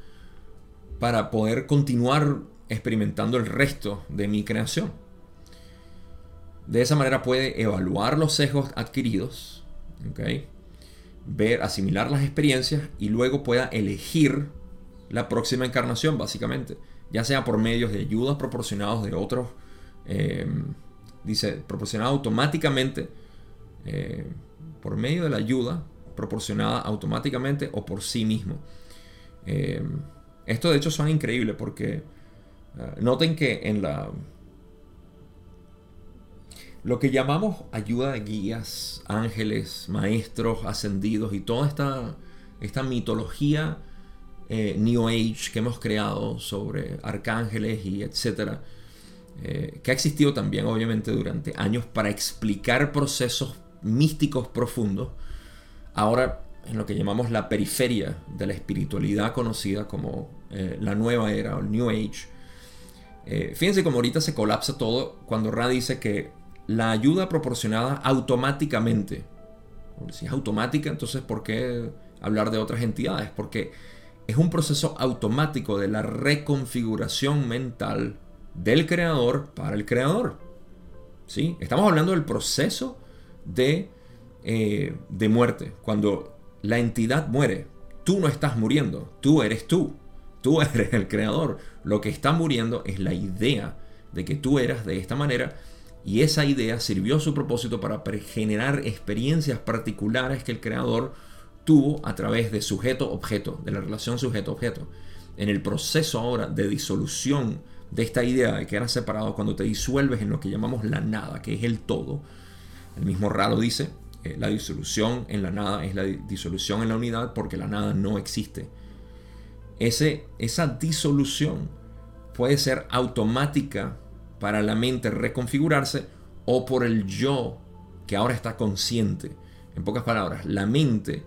para poder continuar experimentando el resto de mi creación? De esa manera puede evaluar los sesgos adquiridos, ver, asimilar las experiencias y luego pueda elegir la próxima encarnación, básicamente, ya sea por medios de ayudas proporcionados de otros, eh, dice, proporcionada automáticamente, eh, por medio de la ayuda proporcionada automáticamente o por sí mismo. Eh, esto de hecho suena increíble porque noten que en la lo que llamamos ayuda de guías, ángeles, maestros ascendidos y toda esta, esta mitología eh, New Age que hemos creado sobre arcángeles y etcétera, eh, que ha existido también obviamente durante años para explicar procesos místicos profundos, ahora en lo que llamamos la periferia de la espiritualidad conocida como eh, la nueva era o el New Age. fíjense cómo ahorita se colapsa todo cuando Ra dice que la ayuda proporcionada automáticamente. Si es automática, entonces ¿por qué hablar de otras entidades? Porque es un proceso automático de la reconfiguración mental del creador para el creador. ¿Sí? Estamos hablando del proceso de, eh, de muerte. Cuando la entidad muere, tú no estás muriendo, tú eres tú. Tú eres el creador. Lo que está muriendo es la idea de que tú eras de esta manera y esa idea sirvió a su propósito para generar experiencias particulares que el creador tuvo a través de sujeto-objeto, de la relación sujeto-objeto. En el proceso ahora de disolución de esta idea de que era separado, cuando te disuelves en lo que llamamos la nada, que es el todo, el mismo Ralo dice, eh, la disolución en la nada es la disolución en la unidad porque la nada no existe. Ese, esa disolución puede ser automática para la mente reconfigurarse o por el yo que ahora está consciente. En pocas palabras, la mente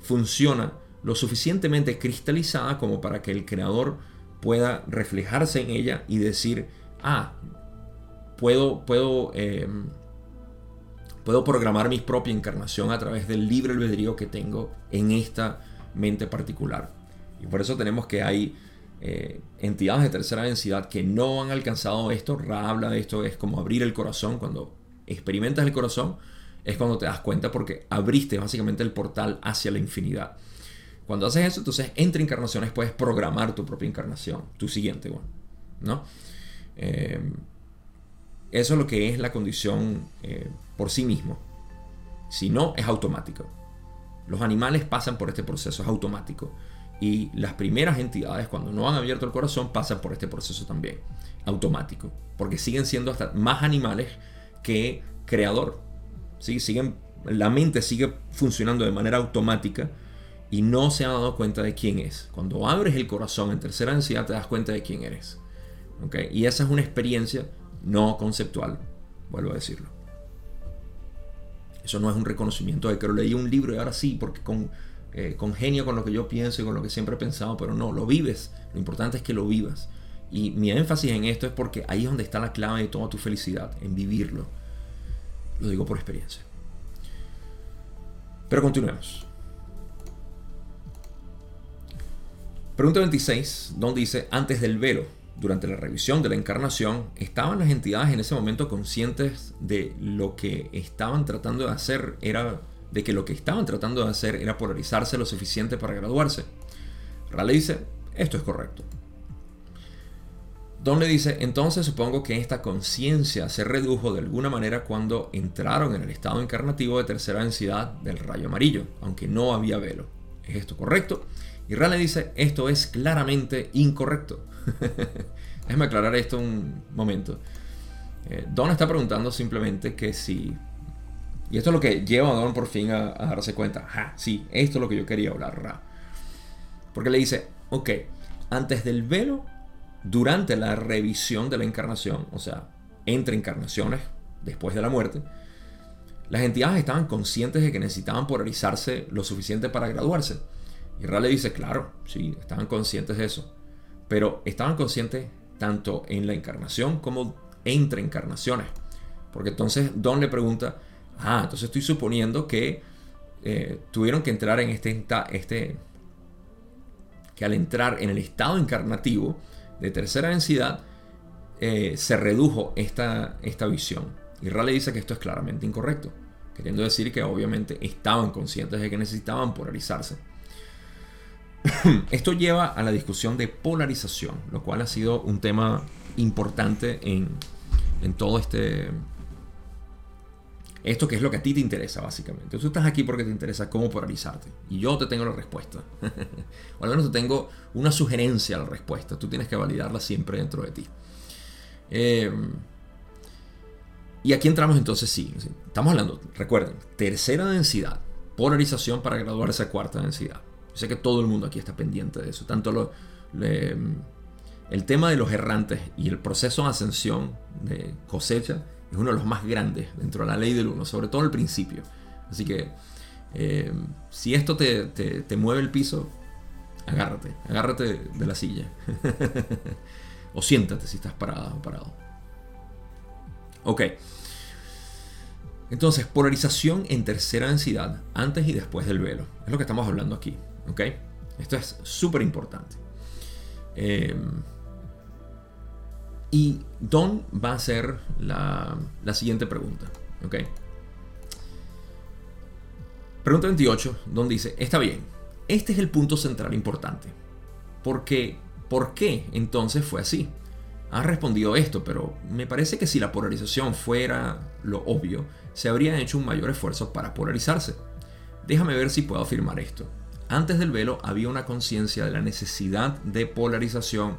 funciona lo suficientemente cristalizada como para que el creador pueda reflejarse en ella y decir, ah, puedo, puedo, em, puedo programar mi propia encarnación a través del libre albedrío que tengo en esta mente particular. Y por eso tenemos que hay eh, entidades de tercera densidad que no han alcanzado esto. Ra habla de esto, es como abrir el corazón. Cuando experimentas el corazón, es cuando te das cuenta porque abriste básicamente el portal hacia la infinidad. Cuando haces eso, entonces entre encarnaciones puedes programar tu propia encarnación, tu siguiente, bueno, ¿no? Eh, eso es lo que es la condición eh, por sí mismo. Si no, es automático. Los animales pasan por este proceso, es automático. Y las primeras entidades, cuando no han abierto el corazón, pasan por este proceso también, automático. Porque siguen siendo hasta más animales que creador. ¿sí? Siguen, la mente sigue funcionando de manera automática y no se ha dado cuenta de quién es. Cuando abres el corazón en tercera densidad, te das cuenta de quién eres. ¿okay? Y esa es una experiencia no conceptual, vuelvo a decirlo. Eso no es un reconocimiento de que lo leí un libro y ahora sí, porque con eh, congenio con lo que yo pienso y con lo que siempre he pensado, pero no, lo vives. Lo importante es que lo vivas. Y mi énfasis en esto es porque ahí es donde está la clave de toda tu felicidad, en vivirlo. Lo digo por experiencia. Pero continuemos. Pregunta 26, donde dice, antes del velo, durante la revisión de la encarnación, ¿estaban las entidades en ese momento conscientes de lo que estaban tratando de hacer era de que lo que estaban tratando de hacer era polarizarse lo suficiente para graduarse? Raleigh dice, esto es correcto. Don le dice, entonces supongo que esta conciencia se redujo de alguna manera cuando entraron en el estado encarnativo de tercera densidad del rayo amarillo, aunque no había velo. ¿Es esto correcto? Y Raleigh dice, esto es claramente incorrecto. Déjame aclarar esto un momento. Eh, Don está preguntando simplemente que si... Y esto es lo que lleva a Don por fin a, darse cuenta. Ah, sí, esto es lo que yo quería hablar. Porque le dice, ok, antes del velo durante la revisión de la encarnación, o sea, entre encarnaciones, después de la muerte, las entidades estaban conscientes de que necesitaban polarizarse lo suficiente para graduarse. Y Ra le dice, claro, sí, estaban conscientes de eso. Pero estaban conscientes tanto en la encarnación como entre encarnaciones. Porque entonces Don le pregunta, ah, entonces estoy suponiendo que eh, tuvieron que entrar en este, este, que al entrar en el estado encarnativo, de tercera densidad, eh, se redujo esta, esta visión. Y Raleigh dice que esto es claramente incorrecto, queriendo decir que obviamente estaban conscientes de que necesitaban polarizarse. esto lleva a la discusión de polarización, lo cual ha sido un tema importante en, en todo este esto que es lo que a ti te interesa, básicamente. Tú estás aquí porque te interesa cómo polarizarte. Y yo te tengo la respuesta. o al menos te tengo una sugerencia a la respuesta. Tú tienes que validarla siempre dentro de ti. Eh, y aquí entramos entonces, sí. Estamos hablando, recuerden, tercera densidad. Polarización para graduarse a cuarta densidad. Sé que todo el mundo aquí está pendiente de eso. Tanto el tema de los errantes y el proceso de ascensión de cosecha es uno de los más grandes dentro de la ley del uno, sobre todo al principio. Así que eh, si esto te, mueve el piso, agárrate, agárrate de la silla. o siéntate si estás parada o parado. Ok. Entonces, polarización en tercera densidad antes y después del velo. Es lo que estamos hablando aquí. ¿Ok? Esto es súper importante. Eh, y Don va a hacer la, siguiente pregunta. ¿ok? Pregunta 28, Don dice, está bien, este es el punto central importante. Porque, ¿por qué entonces fue así? Ha respondido esto, pero me parece que si la polarización fuera lo obvio, se habría hecho un mayor esfuerzo para polarizarse. Déjame ver si puedo afirmar esto. Antes del velo había una conciencia de la necesidad de polarización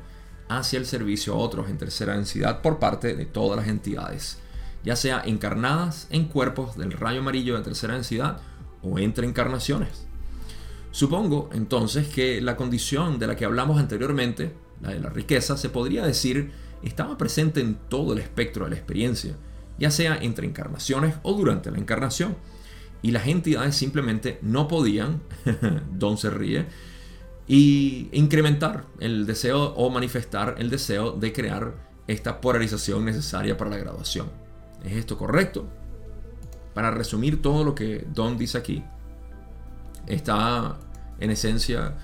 hacia el servicio a otros en tercera densidad por parte de todas las entidades, ya sea encarnadas en cuerpos del rayo amarillo de tercera densidad o entre encarnaciones. Supongo entonces que la condición de la que hablamos anteriormente, la de la riqueza, se podría decir estaba presente en todo el espectro de la experiencia, ya sea entre encarnaciones o durante la encarnación. Y las entidades simplemente no podían, Don se ríe, y incrementar el deseo o manifestar el deseo de crear esta polarización necesaria para la graduación. ¿Es esto correcto? Para resumir todo lo que Don dice aquí, está en esencia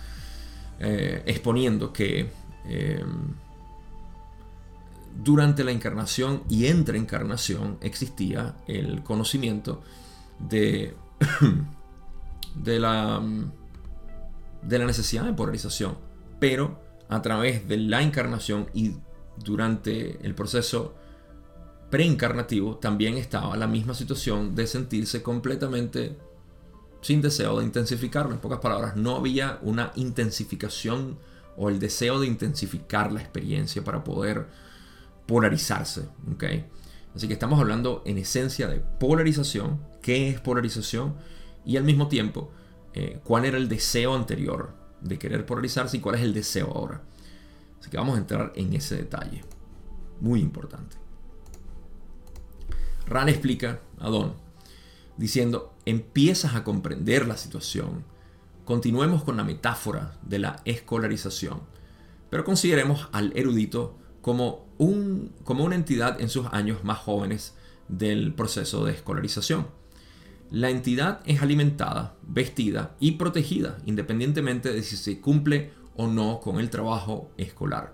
eh, exponiendo que eh, durante la encarnación y entre encarnación existía el conocimiento de, de la de la necesidad de polarización, pero a través de la encarnación y durante el proceso preencarnativo también estaba la misma situación de sentirse completamente sin deseo de intensificarlo. En pocas palabras, no había una intensificación o el deseo de intensificar la experiencia para poder polarizarse. ¿okay? Así que estamos hablando en esencia de polarización, qué es polarización y al mismo tiempo eh, cuál era el deseo anterior de querer polarizarse y cuál es el deseo ahora. Así que vamos a entrar en ese detalle. Muy importante. Ran explica a Don diciendo, empiezas a comprender la situación. Continuemos con la metáfora de la escolarización. Pero consideremos al erudito como, como una entidad en sus años más jóvenes del proceso de escolarización. La entidad es alimentada, vestida y protegida independientemente de si se cumple o no con el trabajo escolar.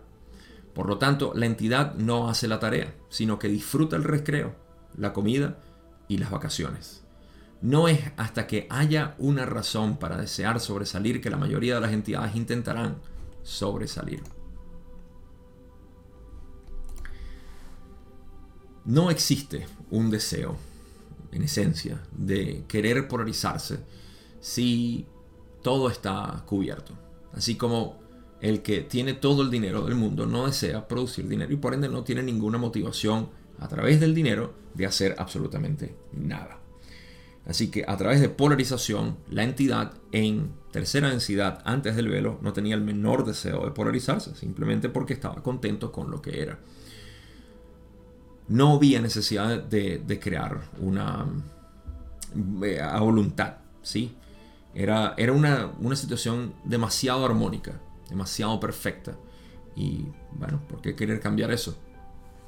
Por lo tanto, la entidad no hace la tarea, sino que disfruta el recreo, la comida y las vacaciones. No es hasta que haya una razón para desear sobresalir que la mayoría de las entidades intentarán sobresalir. No existe un deseo, en esencia, de querer polarizarse si todo está cubierto. Así como el que tiene todo el dinero del mundo no desea producir dinero y por ende no tiene ninguna motivación a través del dinero de hacer absolutamente nada. Así que a través de polarización, la entidad en tercera densidad antes del velo no tenía el menor deseo de polarizarse, simplemente porque estaba contento con lo que era. No había necesidad de, crear una eh, a voluntad, ¿sí? Era, era una, una situación demasiado armónica, demasiado perfecta. Y bueno, ¿por qué querer cambiar eso?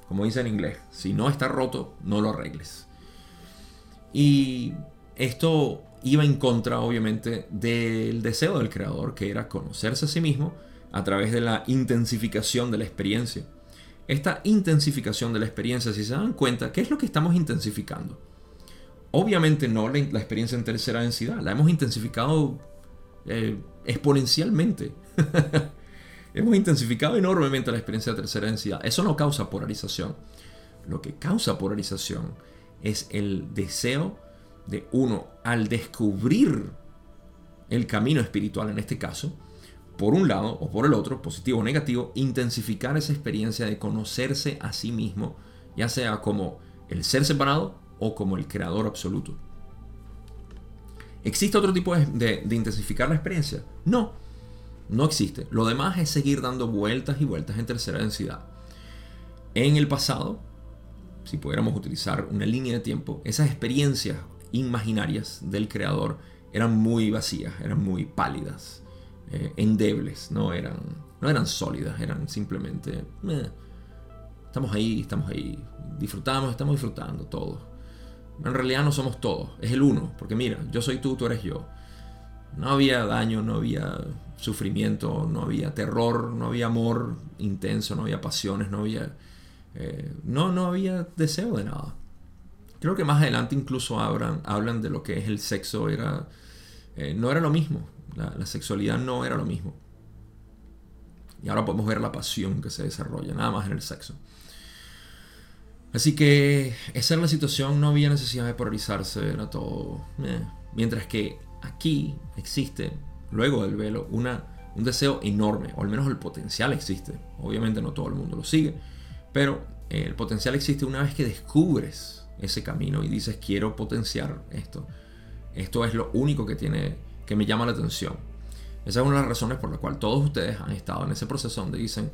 Como dice en inglés, si no está roto, no lo arregles. Y esto iba en contra, obviamente, del deseo del creador, que era conocerse a sí mismo a través de la intensificación de la experiencia. Esta intensificación de la experiencia, si se dan cuenta, ¿qué es lo que estamos intensificando? Obviamente no la, experiencia en tercera densidad, la hemos intensificado eh, exponencialmente. hemos intensificado enormemente la experiencia de tercera densidad. Eso no causa polarización. Lo que causa polarización es el deseo de uno al descubrir el camino espiritual en este caso, por un lado o por el otro, positivo o negativo, intensificar esa experiencia de conocerse a sí mismo, ya sea como el ser separado o como el creador absoluto. ¿Existe otro tipo de, intensificar la experiencia? No, no existe. Lo demás es seguir dando vueltas y vueltas en tercera densidad. En el pasado, si pudiéramos utilizar una línea de tiempo, esas experiencias imaginarias del creador eran muy vacías, eran muy pálidas, eh, endebles, no eran, no eran sólidas, eran simplemente, estamos ahí, estamos ahí, disfrutamos, estamos disfrutando todos. En realidad no somos todos, es el uno, porque mira, yo soy tú, tú eres yo. No había daño, no había sufrimiento, no había terror, no había amor intenso, no había pasiones, no había... Eh, no, no había deseo de nada. Creo que más adelante incluso hablan, hablan de lo que es el sexo. Era, eh, no era lo mismo. La, sexualidad no era lo mismo. Y ahora podemos ver la pasión que se desarrolla, nada más en el sexo. Así que esa era la situación, no había necesidad de polarizarse, era todo. Eh. Mientras que aquí existe, luego del velo, una, un deseo enorme, o al menos el potencial existe. Obviamente no todo el mundo lo sigue, pero el potencial existe una vez que descubres ese camino y dices, quiero potenciar esto. Esto es lo único que tiene que me llama la atención. Esa es una de las razones por la cual todos ustedes han estado en ese proceso donde dicen,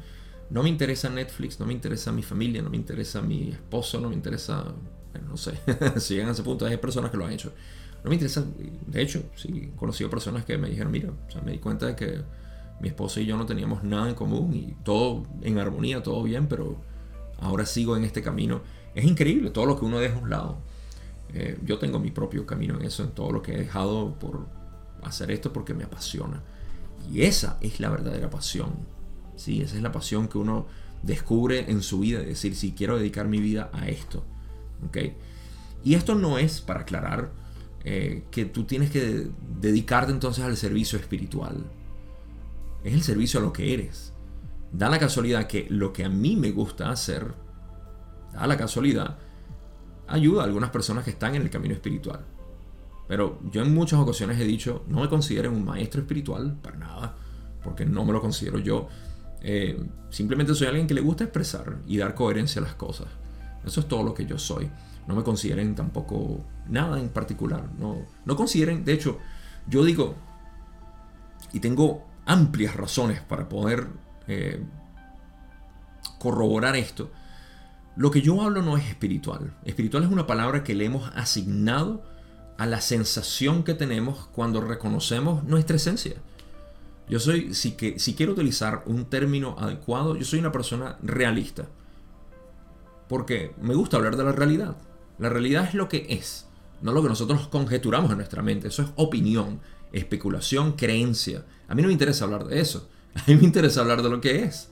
no me interesa Netflix, no me interesa mi familia, no me interesa mi esposo, no me interesa, bueno, no sé, si llegan a ese punto, hay personas que lo han hecho. No me interesa, de hecho, sí, he conocido personas que me dijeron, mira, me di cuenta de que mi esposo y yo no teníamos nada en común y todo en armonía, todo bien, pero ahora sigo en este camino es increíble todo lo que uno deja a un lado. Eh, yo tengo mi propio camino en eso, en todo lo que he dejado por hacer esto porque me apasiona. Y esa es la verdadera pasión. ¿sí? Esa es la pasión que uno descubre en su vida, es decir, si quiero dedicar mi vida a esto. ¿okay? Y esto no es para aclarar eh, que tú tienes que dedicarte entonces al servicio espiritual. Es el servicio a lo que eres. Da la casualidad que lo que a mí me gusta hacer a la casualidad, ayuda a algunas personas que están en el camino espiritual. Pero yo en muchas ocasiones he dicho, no me consideren un maestro espiritual, para nada, porque no me lo considero yo. Eh, simplemente soy alguien que le gusta expresar y dar coherencia a las cosas. Eso es todo lo que yo soy. No me consideren tampoco nada en particular. No, no consideren, de hecho, yo digo, y tengo amplias razones para poder eh, corroborar esto, lo que yo hablo no es espiritual. Espiritual es una palabra que le hemos asignado a la sensación que tenemos cuando reconocemos nuestra esencia. Yo soy, si, quiero utilizar un término adecuado, yo soy una persona realista. Porque me gusta hablar de la realidad. La realidad es lo que es, no lo que nosotros conjeturamos en nuestra mente. Eso es opinión, especulación, creencia. A mí no me interesa hablar de eso. A mí me interesa hablar de lo que es.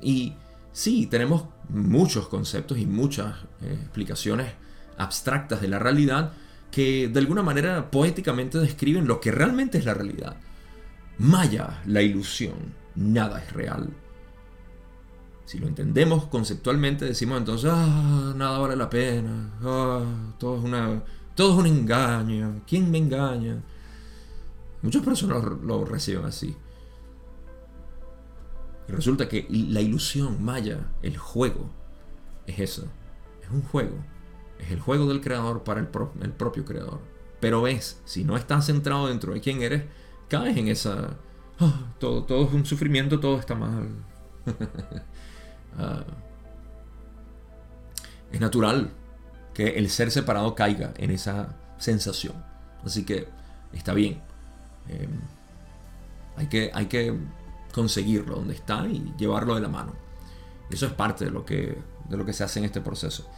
Y sí, tenemos muchos conceptos y muchas eh, explicaciones abstractas de la realidad que de alguna manera poéticamente describen lo que realmente es la realidad. Maya, la ilusión, nada es real. Si lo entendemos conceptualmente, decimos entonces, ah, nada vale la pena, ah, todo, es una, todo es un engaño, ¿quién me engaña? Muchas personas lo, reciben así. Resulta que la ilusión maya, el juego, es eso, es un juego, es el juego del creador para el, el propio creador. Pero ves, si no estás centrado dentro de quién eres, caes en esa, ah, todo, todo es un sufrimiento, todo está mal. Ah, es natural que el ser separado caiga en esa sensación. Así que está bien. Em, hay, que, hay que conseguirlo donde está y llevarlo de la mano. Eso es parte de lo que, de lo que se hace en este proceso.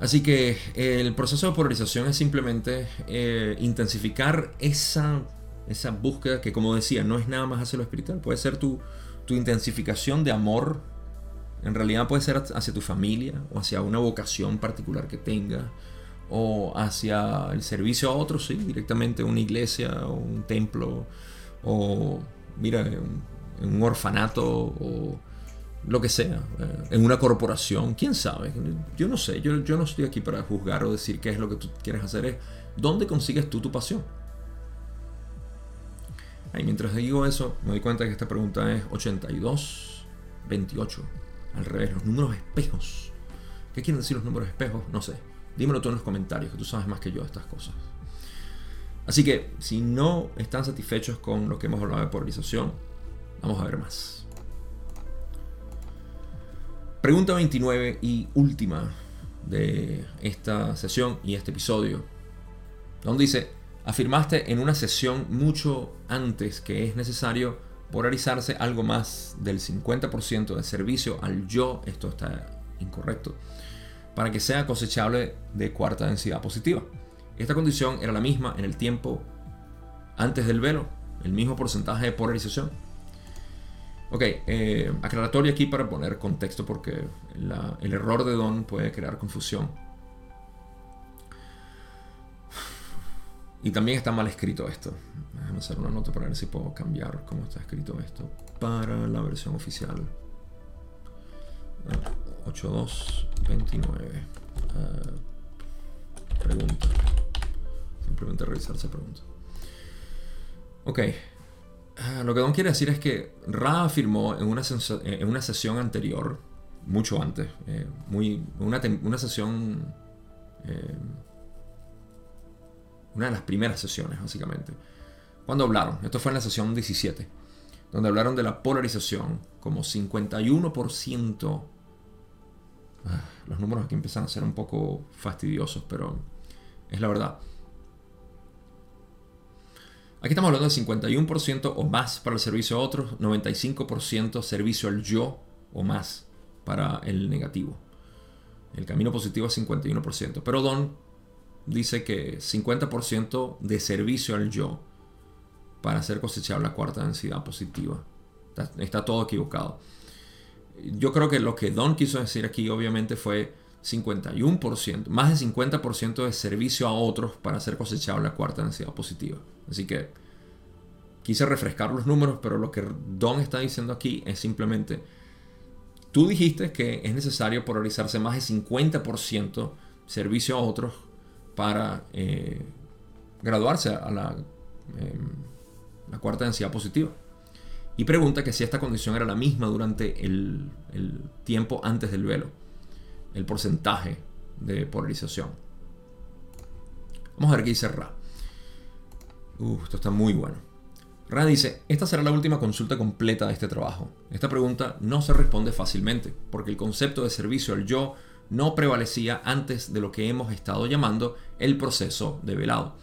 Así que el proceso de polarización es simplemente eh, intensificar esa, esa búsqueda que, como decía, no es nada más hacia lo espiritual. Puede ser tu, tu intensificación de amor en realidad puede ser hacia tu familia o hacia una vocación particular que tengas o hacia el servicio a otros, sí, directamente una iglesia o un templo o, mira, un orfanato o lo que sea, eh, en una corporación, quién sabe, yo no sé, yo, yo no estoy aquí para juzgar o decir qué es lo que tú quieres hacer, es dónde consigues tú tu pasión. Y mientras digo eso, me doy cuenta que esta pregunta es 82, 28. Al revés, los números espejos. ¿Qué quieren decir los números espejos? No sé. Dímelo tú en los comentarios, que tú sabes más que yo de estas cosas. Así que, si no están satisfechos con lo que hemos hablado de polarización, vamos a ver más. Pregunta 29 y última de esta sesión y este episodio. Donde dice, afirmaste en una sesión mucho antes que es necesario polarizarse algo más del 50% de servicio al yo, esto está incorrecto, para que sea cosechable de cuarta densidad positiva. Esta condición era la misma en el tiempo antes del velo, el mismo porcentaje de polarización. Ok, eh, aclaratorio aquí para poner contexto porque el error de Don puede crear confusión. Y también está mal escrito esto. Déjame hacer una nota para ver si puedo cambiar cómo está escrito esto para la versión oficial. 8229. Uh, pregunta. Simplemente revisar esa pregunta. Ok. Ah, lo que Don quiere decir es que Ra afirmó en una, en una sesión anterior, mucho antes, eh, muy, una, una sesión eh, una de las primeras sesiones, básicamente. Cuando hablaron, esto fue en la sesión 17, donde hablaron de la polarización como 51%. Ah, los números aquí empiezan a ser un poco fastidiosos, pero es la verdad. Aquí estamos hablando de 51% o más para el servicio a otros, 95% servicio al yo o más para el negativo. El camino positivo es 51%. Pero Don dice que 50% de servicio al yo para hacer cosechar la cuarta densidad positiva. Está, todo equivocado. Yo creo que lo que Don quiso decir aquí obviamente fue 51%, más de 50% de servicio a otros para hacer cosechar la cuarta densidad positiva. Así que quise refrescar los números, pero lo que Don está diciendo aquí es simplemente, tú dijiste que es necesario polarizarse más de 50% servicio a otros para eh, graduarse a la, em, cuarta densidad positiva. Y pregunta que si esta condición era la misma durante el, tiempo antes del velo, el porcentaje de polarización. Vamos a ver qué dice Ra. esto está muy bueno. Ra dice, esta será la última consulta completa de este trabajo. Esta pregunta no se responde fácilmente, porque el concepto de servicio al yo no prevalecía antes de lo que hemos estado llamando el proceso de velado.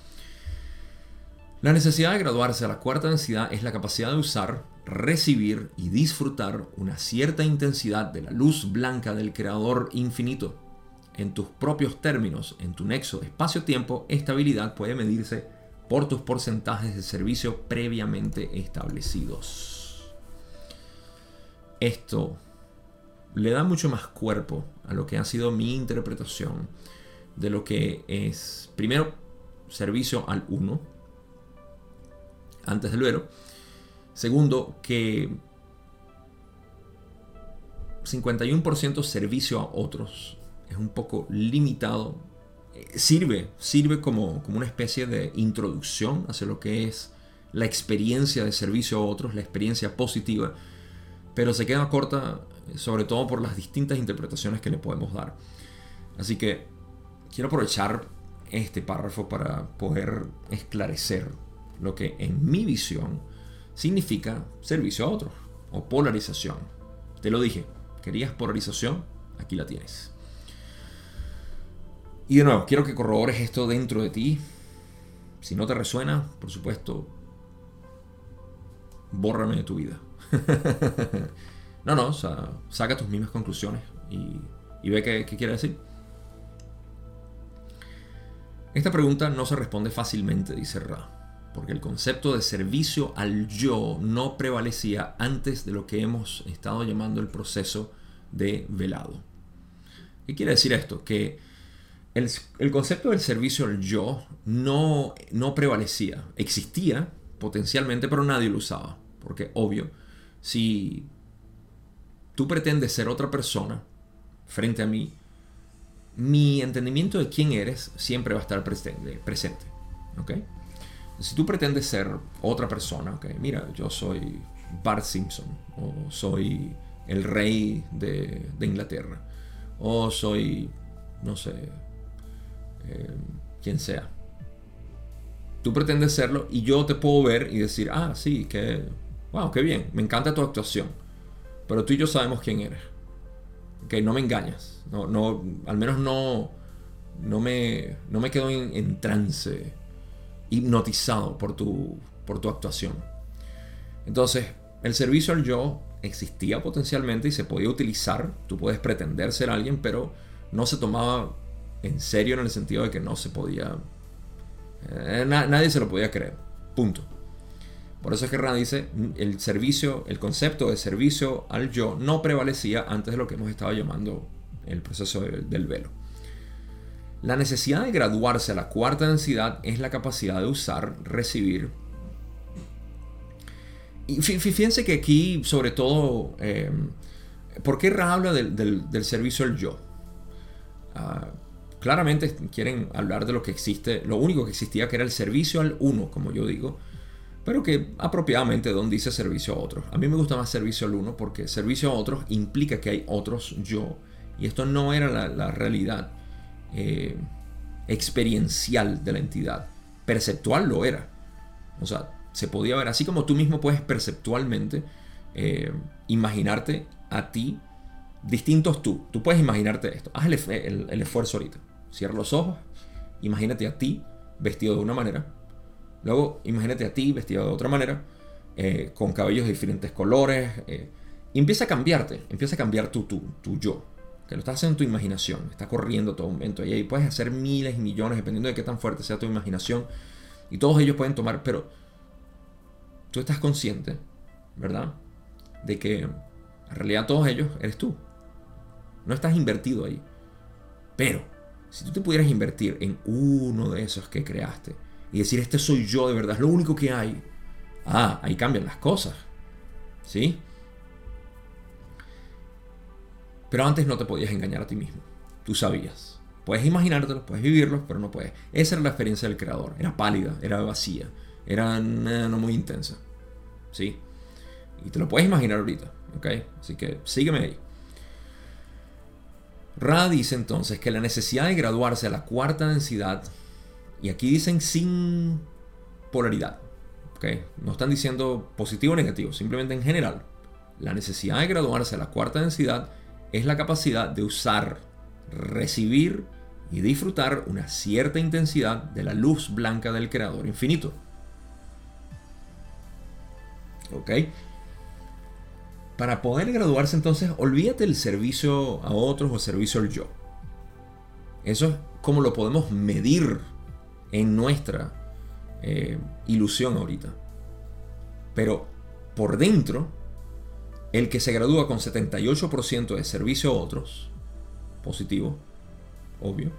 La necesidad de graduarse a la cuarta densidad es la capacidad de usar, recibir y disfrutar una cierta intensidad de la luz blanca del Creador infinito. En tus propios términos, en tu nexo espacio-tiempo, esta habilidad puede medirse por tus porcentajes de servicio previamente establecidos. Esto le da mucho más cuerpo a lo que ha sido mi interpretación de lo que es, primero, servicio al uno, antes del vero. Segundo, que 51% servicio a otros es un poco limitado. Eh, sirve, sirve como, como una especie de introducción hacia lo que es la experiencia de servicio a otros, la experiencia positiva, pero se queda corta sobre todo por las distintas interpretaciones que le podemos dar. Así que quiero aprovechar este párrafo para poder esclarecer lo que en mi visión significa servicio a otros o polarización. Te lo dije, querías polarización, aquí la tienes. Y de nuevo, quiero que corrobores esto dentro de ti. Si no te resuena, por supuesto, bórrame de tu vida. No, no, o sea, saca tus mismas conclusiones y, ve qué, quiere decir. Esta pregunta no se responde fácilmente, dice Ra, porque el concepto de servicio al yo no prevalecía antes de lo que hemos estado llamando el proceso de velado. ¿Qué quiere decir esto? Que el, concepto del servicio al yo no, no prevalecía. Existía potencialmente, pero nadie lo usaba. Porque, obvio, si tú pretendes ser otra persona frente a mí, mi entendimiento de quién eres siempre va a estar presente. presente Si tú pretendes ser otra persona, mira, yo soy Bart Simpson, o soy el rey de, Inglaterra, o soy, no sé, eh, quien sea. Tú pretendes serlo y yo te puedo ver y decir, ah, sí, que, wow, qué bien, me encanta tu actuación pero tú y yo sabemos quién eres. Que no me engañas. No, al menos no, no, me, no me quedo en, trance, hipnotizado por tu, por tu actuación. Entonces, el servicio al yo existía potencialmente y se podía utilizar. Tú puedes pretender ser alguien, pero no se tomaba en serio en el sentido de que no se podía... Eh, nadie se lo podía creer. Punto. Por eso es que Rand dice, el servicio, el concepto de servicio al yo no prevalecía antes de lo que hemos estado llamando el proceso del, velo. La necesidad de graduarse a la cuarta densidad es la capacidad de usar, recibir. Y fíjense que aquí, sobre todo, eh, ¿por qué habla del, servicio al yo? Ah, claramente quieren hablar de lo que existe, lo único que existía que era el servicio al uno, como yo digo, pero que apropiadamente Don dice servicio a otros. A mí me gusta más servicio al uno porque servicio a otros implica que hay otros yo. Y esto no era la, realidad eh, experiencial de la entidad. Perceptual lo era. O sea, se podía ver, así como tú mismo puedes perceptualmente eh, imaginarte a ti, distintos tú. Tú puedes imaginarte esto. Haz el, esfuerzo ahorita. Cierra los ojos, imagínate a ti vestido de una manera Luego, imagínate a ti vestido de otra manera, eh, con cabellos de diferentes colores. Empieza a cambiarte, empieza a cambiar tu, tu, tu yo. Que lo estás haciendo en tu imaginación, está corriendo todo momento. Y ahí puedes hacer miles y millones, dependiendo de qué tan fuerte sea tu imaginación. Y todos ellos pueden tomar, pero tú estás consciente, ¿verdad? De que en realidad todos ellos eres tú. No estás invertido ahí. Pero, si tú te pudieras invertir en uno de esos que creaste, y decir, este soy yo de verdad, es lo único que hay. Ah, ahí cambian las cosas. ¿Sí? Pero antes no te podías engañar a ti mismo. Tú sabías. Puedes imaginártelo, puedes vivirlo, pero no puedes. Esa era la experiencia del creador. Era pálida, era vacía, era no muy intensa. ¿Sí? Y te lo puedes imaginar ahorita. ¿Ok? Así que sígueme ahí. Ra dice entonces que la necesidad de graduarse a la cuarta densidad y aquí dicen sin polaridad. ¿okay? No están diciendo positivo o negativo, simplemente en general. La necesidad de graduarse a la cuarta densidad es la capacidad de usar, recibir y disfrutar una cierta intensidad de la luz blanca del Creador infinito. ¿Ok? Para poder graduarse entonces, olvídate el servicio a otros o servicio al yo. Eso es como lo podemos medir en nuestra eh, ilusión ahorita. Pero por dentro, el que se gradúa con 78% de servicio a otros, positivo, obvio,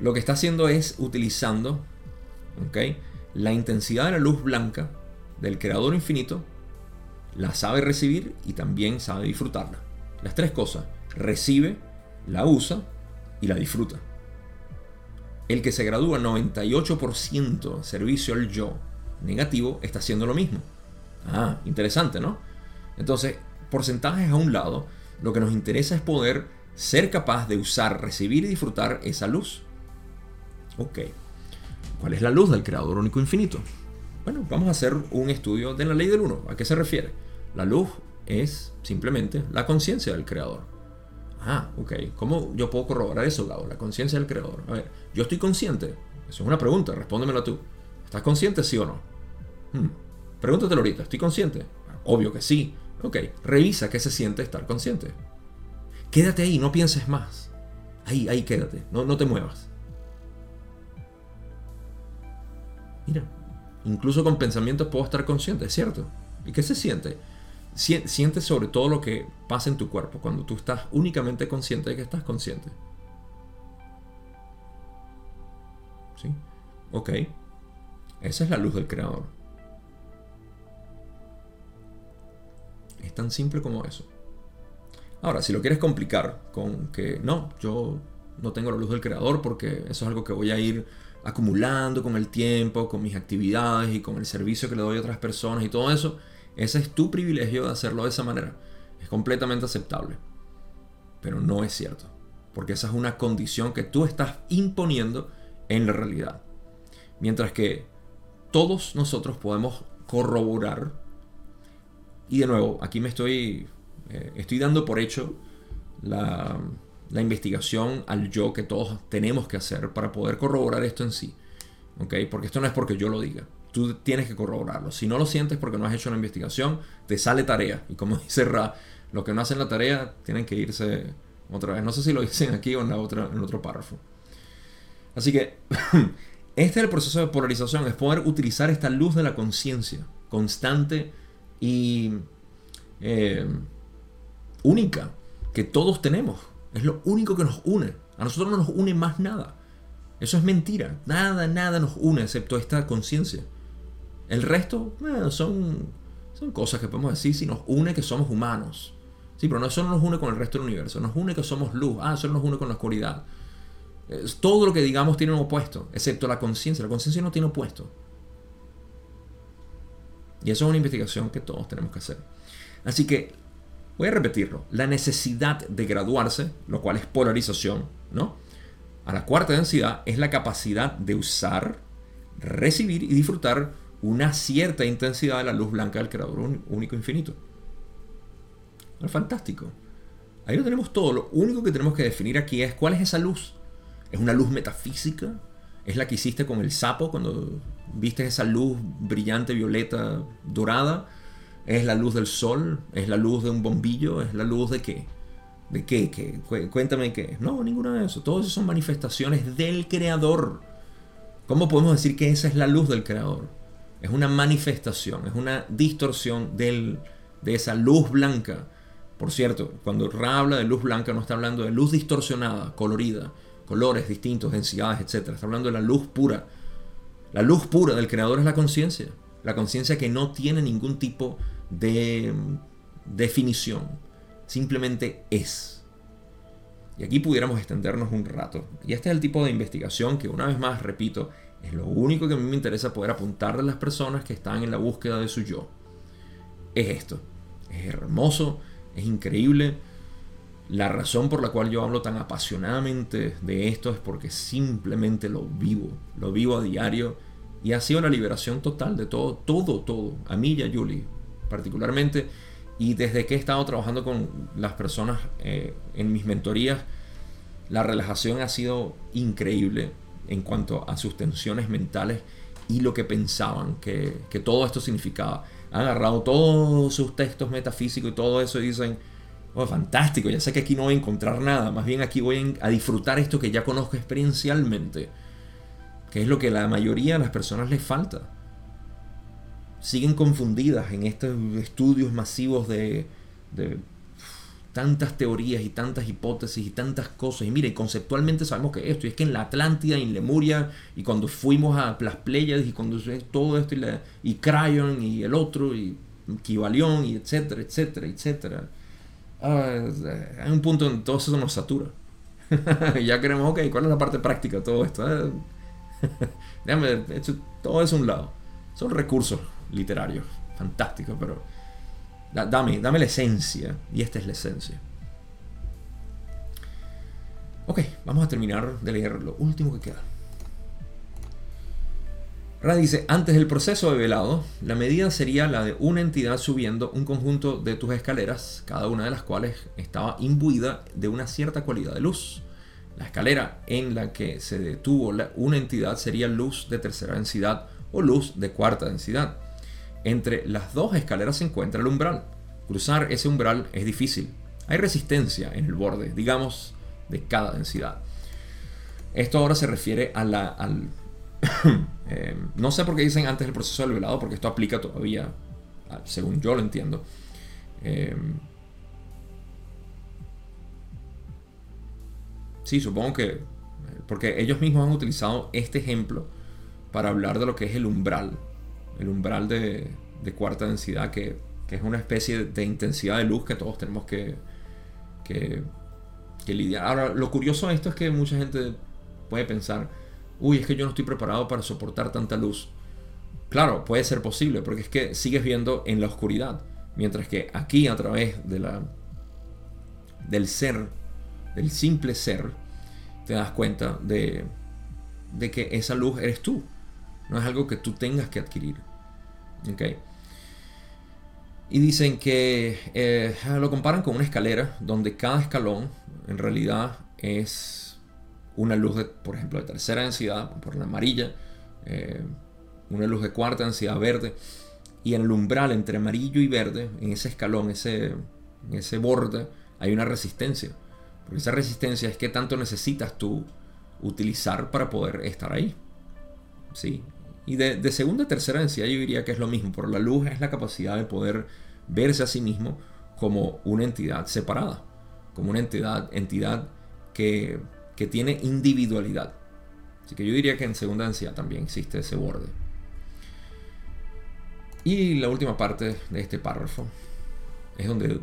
lo que está haciendo es utilizando la intensidad de la luz blanca del creador infinito, la sabe recibir y también sabe disfrutarla. Las tres cosas, recibe, la usa y la disfruta. El que se gradúa 98% servicio al yo negativo está haciendo lo mismo. Ah, interesante, ¿no? Entonces, porcentajes a un lado, lo que nos interesa es poder ser capaz de usar, recibir y disfrutar esa luz. Ok. ¿Cuál es la luz del creador único infinito? Bueno, vamos a hacer un estudio de la ley del uno. ¿A qué se refiere? La luz es simplemente la conciencia del creador. Ah, ok. ¿Cómo yo puedo corroborar eso, Gabo? La conciencia del creador. A ver, ¿yo estoy consciente? Eso es una pregunta, respóndemela tú. ¿Estás consciente, sí o no? Hmm. Pregúntatelo ahorita, ¿estoy consciente? Obvio que sí. Ok, revisa qué se siente estar consciente. Quédate ahí, no pienses más. Ahí, ahí quédate, no, no te muevas. Mira, incluso con pensamientos puedo estar consciente, ¿es cierto? ¿Y qué se siente? Siente sobre todo lo que pasa en tu cuerpo cuando tú estás únicamente consciente de que estás consciente. ¿Sí? Ok. Esa es la luz del creador. Tan simple como eso. Ahora, si lo quieres complicar con que no, yo no tengo la luz del creador porque eso es algo que voy a ir acumulando con el tiempo, con mis actividades y con el servicio que le doy a otras personas y todo eso, ese es tu privilegio de hacerlo de esa manera. Es completamente aceptable. Pero no es cierto. Porque esa es una condición que tú estás imponiendo en la realidad. Mientras que todos nosotros podemos corroborar. Y de nuevo, aquí me estoy, eh, estoy dando por hecho la, la, investigación al yo que todos tenemos que hacer para poder corroborar esto en sí. ¿Okay? Porque esto no es porque yo lo diga tú tienes que corroborarlo. Si no lo sientes porque no has hecho una investigación, te sale tarea. Y como dice Ra, los que no hacen la tarea tienen que irse otra vez. No sé si lo dicen aquí o en, la otra, en otro párrafo. Así que este es el proceso de polarización, es poder utilizar esta luz de la conciencia constante y eh, única que todos tenemos. Es lo único que nos une. A nosotros no nos une más nada. Eso es mentira. Nada, nada nos une excepto esta conciencia. El resto son, son cosas que podemos decir si nos une que somos humanos. Sí, pero no, eso no nos une con el resto del universo. Nos une que somos luz. Ah, eso nos une con la oscuridad. todo lo que digamos tiene un opuesto, excepto la conciencia. La conciencia no tiene opuesto. Y eso es una investigación que todos tenemos que hacer. Así que, voy a repetirlo. La necesidad de graduarse, lo cual es polarización, ¿no? A la cuarta densidad es la capacidad de usar, recibir y disfrutar una cierta intensidad de la luz blanca del creador único infinito. Fantástico. Ahí lo tenemos todo. Lo único que tenemos que definir aquí es cuál es esa luz. ¿Es una luz metafísica? ¿Es la que hiciste con el sapo cuando viste esa luz brillante, violeta, dorada? ¿Es la luz del sol? ¿Es la luz de un bombillo? ¿Es la luz de qué? ¿De qué? ¿Qué? Cuéntame qué. No, ninguna de eso. Todos eso son manifestaciones del creador. ¿Cómo podemos decir que esa es la luz del creador? Es una manifestación, es una distorsión de esa luz blanca. Por cierto, cuando Ra habla de luz blanca no está hablando de luz distorsionada, colorida, colores distintos, densidades, etc. Está hablando de la luz pura. La luz pura del creador es la conciencia. La conciencia que no tiene ningún tipo de mm, definición. Simplemente es. Y aquí pudiéramos extendernos un rato. Y este es el tipo de investigación que una vez más, repito, es lo único que a mí me interesa poder apuntar a las personas que están en la búsqueda de su yo. Es esto. Es hermoso, es increíble. La razón por la cual yo hablo tan apasionadamente de esto es porque simplemente lo vivo. Lo vivo a diario. Y ha sido la liberación total de todo, todo, todo. A mí y a Julie, particularmente. Y desde que he estado trabajando con las personas eh, en mis mentorías, la relajación ha sido increíble en cuanto a sus tensiones mentales y lo que pensaban que, que todo esto significaba. Han agarrado todos sus textos metafísicos y todo eso y dicen, oh, fantástico, ya sé que aquí no voy a encontrar nada, más bien aquí voy a disfrutar esto que ya conozco experiencialmente, que es lo que la mayoría de las personas les falta. Siguen confundidas en estos estudios masivos de, tantas teorías y tantas hipótesis y tantas cosas. Y mire, conceptualmente sabemos que esto, y es que en la Atlántida y en Lemuria, y cuando fuimos a las Pléyades, y cuando todo esto, y, la, y el otro, y Kibalión, y etcétera, etcétera, etcétera. Ah, hay un punto en todo eso nos satura. ya queremos, ok, ¿cuál es la parte práctica de todo esto? Ah, déjame, todo es un lado. Son recursos literarios, fantásticos, pero Dame, dame la esencia. Y esta es la esencia. Ok, vamos a terminar de leer lo último que queda. Ra dice, antes del proceso de velado, la medida sería la de una entidad subiendo un conjunto de tus escaleras, cada una de las cuales estaba imbuida de una cierta cualidad de luz. La escalera en la que se detuvo una entidad sería luz de tercera densidad o luz de cuarta densidad. Entre las dos escaleras se encuentra el umbral. Cruzar ese umbral es difícil. Hay resistencia en el borde, digamos, de cada densidad. Esto ahora se refiere a la, al... Eh, no sé por qué dicen antes del proceso del velado, porque esto aplica todavía, según yo lo entiendo. Eh, sí, supongo que... Porque ellos mismos han utilizado este ejemplo para hablar de lo que es el umbral el umbral de, cuarta densidad, que, es una especie de, intensidad de luz que todos tenemos que, que, lidiar. Ahora, lo curioso de esto es que mucha gente puede pensar, uy, es que yo no estoy preparado para soportar tanta luz. Claro, puede ser posible, porque es que sigues viendo en la oscuridad, mientras que aquí a través de la, del ser, del simple ser, te das cuenta de, de que esa luz eres tú, no es algo que tú tengas que adquirir. Y dicen que eh, lo comparan con una escalera donde cada escalón en realidad es una luz, de, por ejemplo, de tercera densidad, por la amarilla, eh, una luz de cuarta densidad verde, y en el umbral entre amarillo y verde, en ese escalón, ese, en ese borde, hay una resistencia. Porque esa resistencia es que tanto necesitas tú utilizar para poder estar ahí. ¿Sí? Y de, segunda a tercera densidad yo diría que es lo mismo, pero la luz es la capacidad de poder verse a sí mismo como una entidad separada, como una entidad, entidad que, que tiene individualidad. Así que yo diría que en segunda densidad también existe ese borde. Y la última parte de este párrafo es donde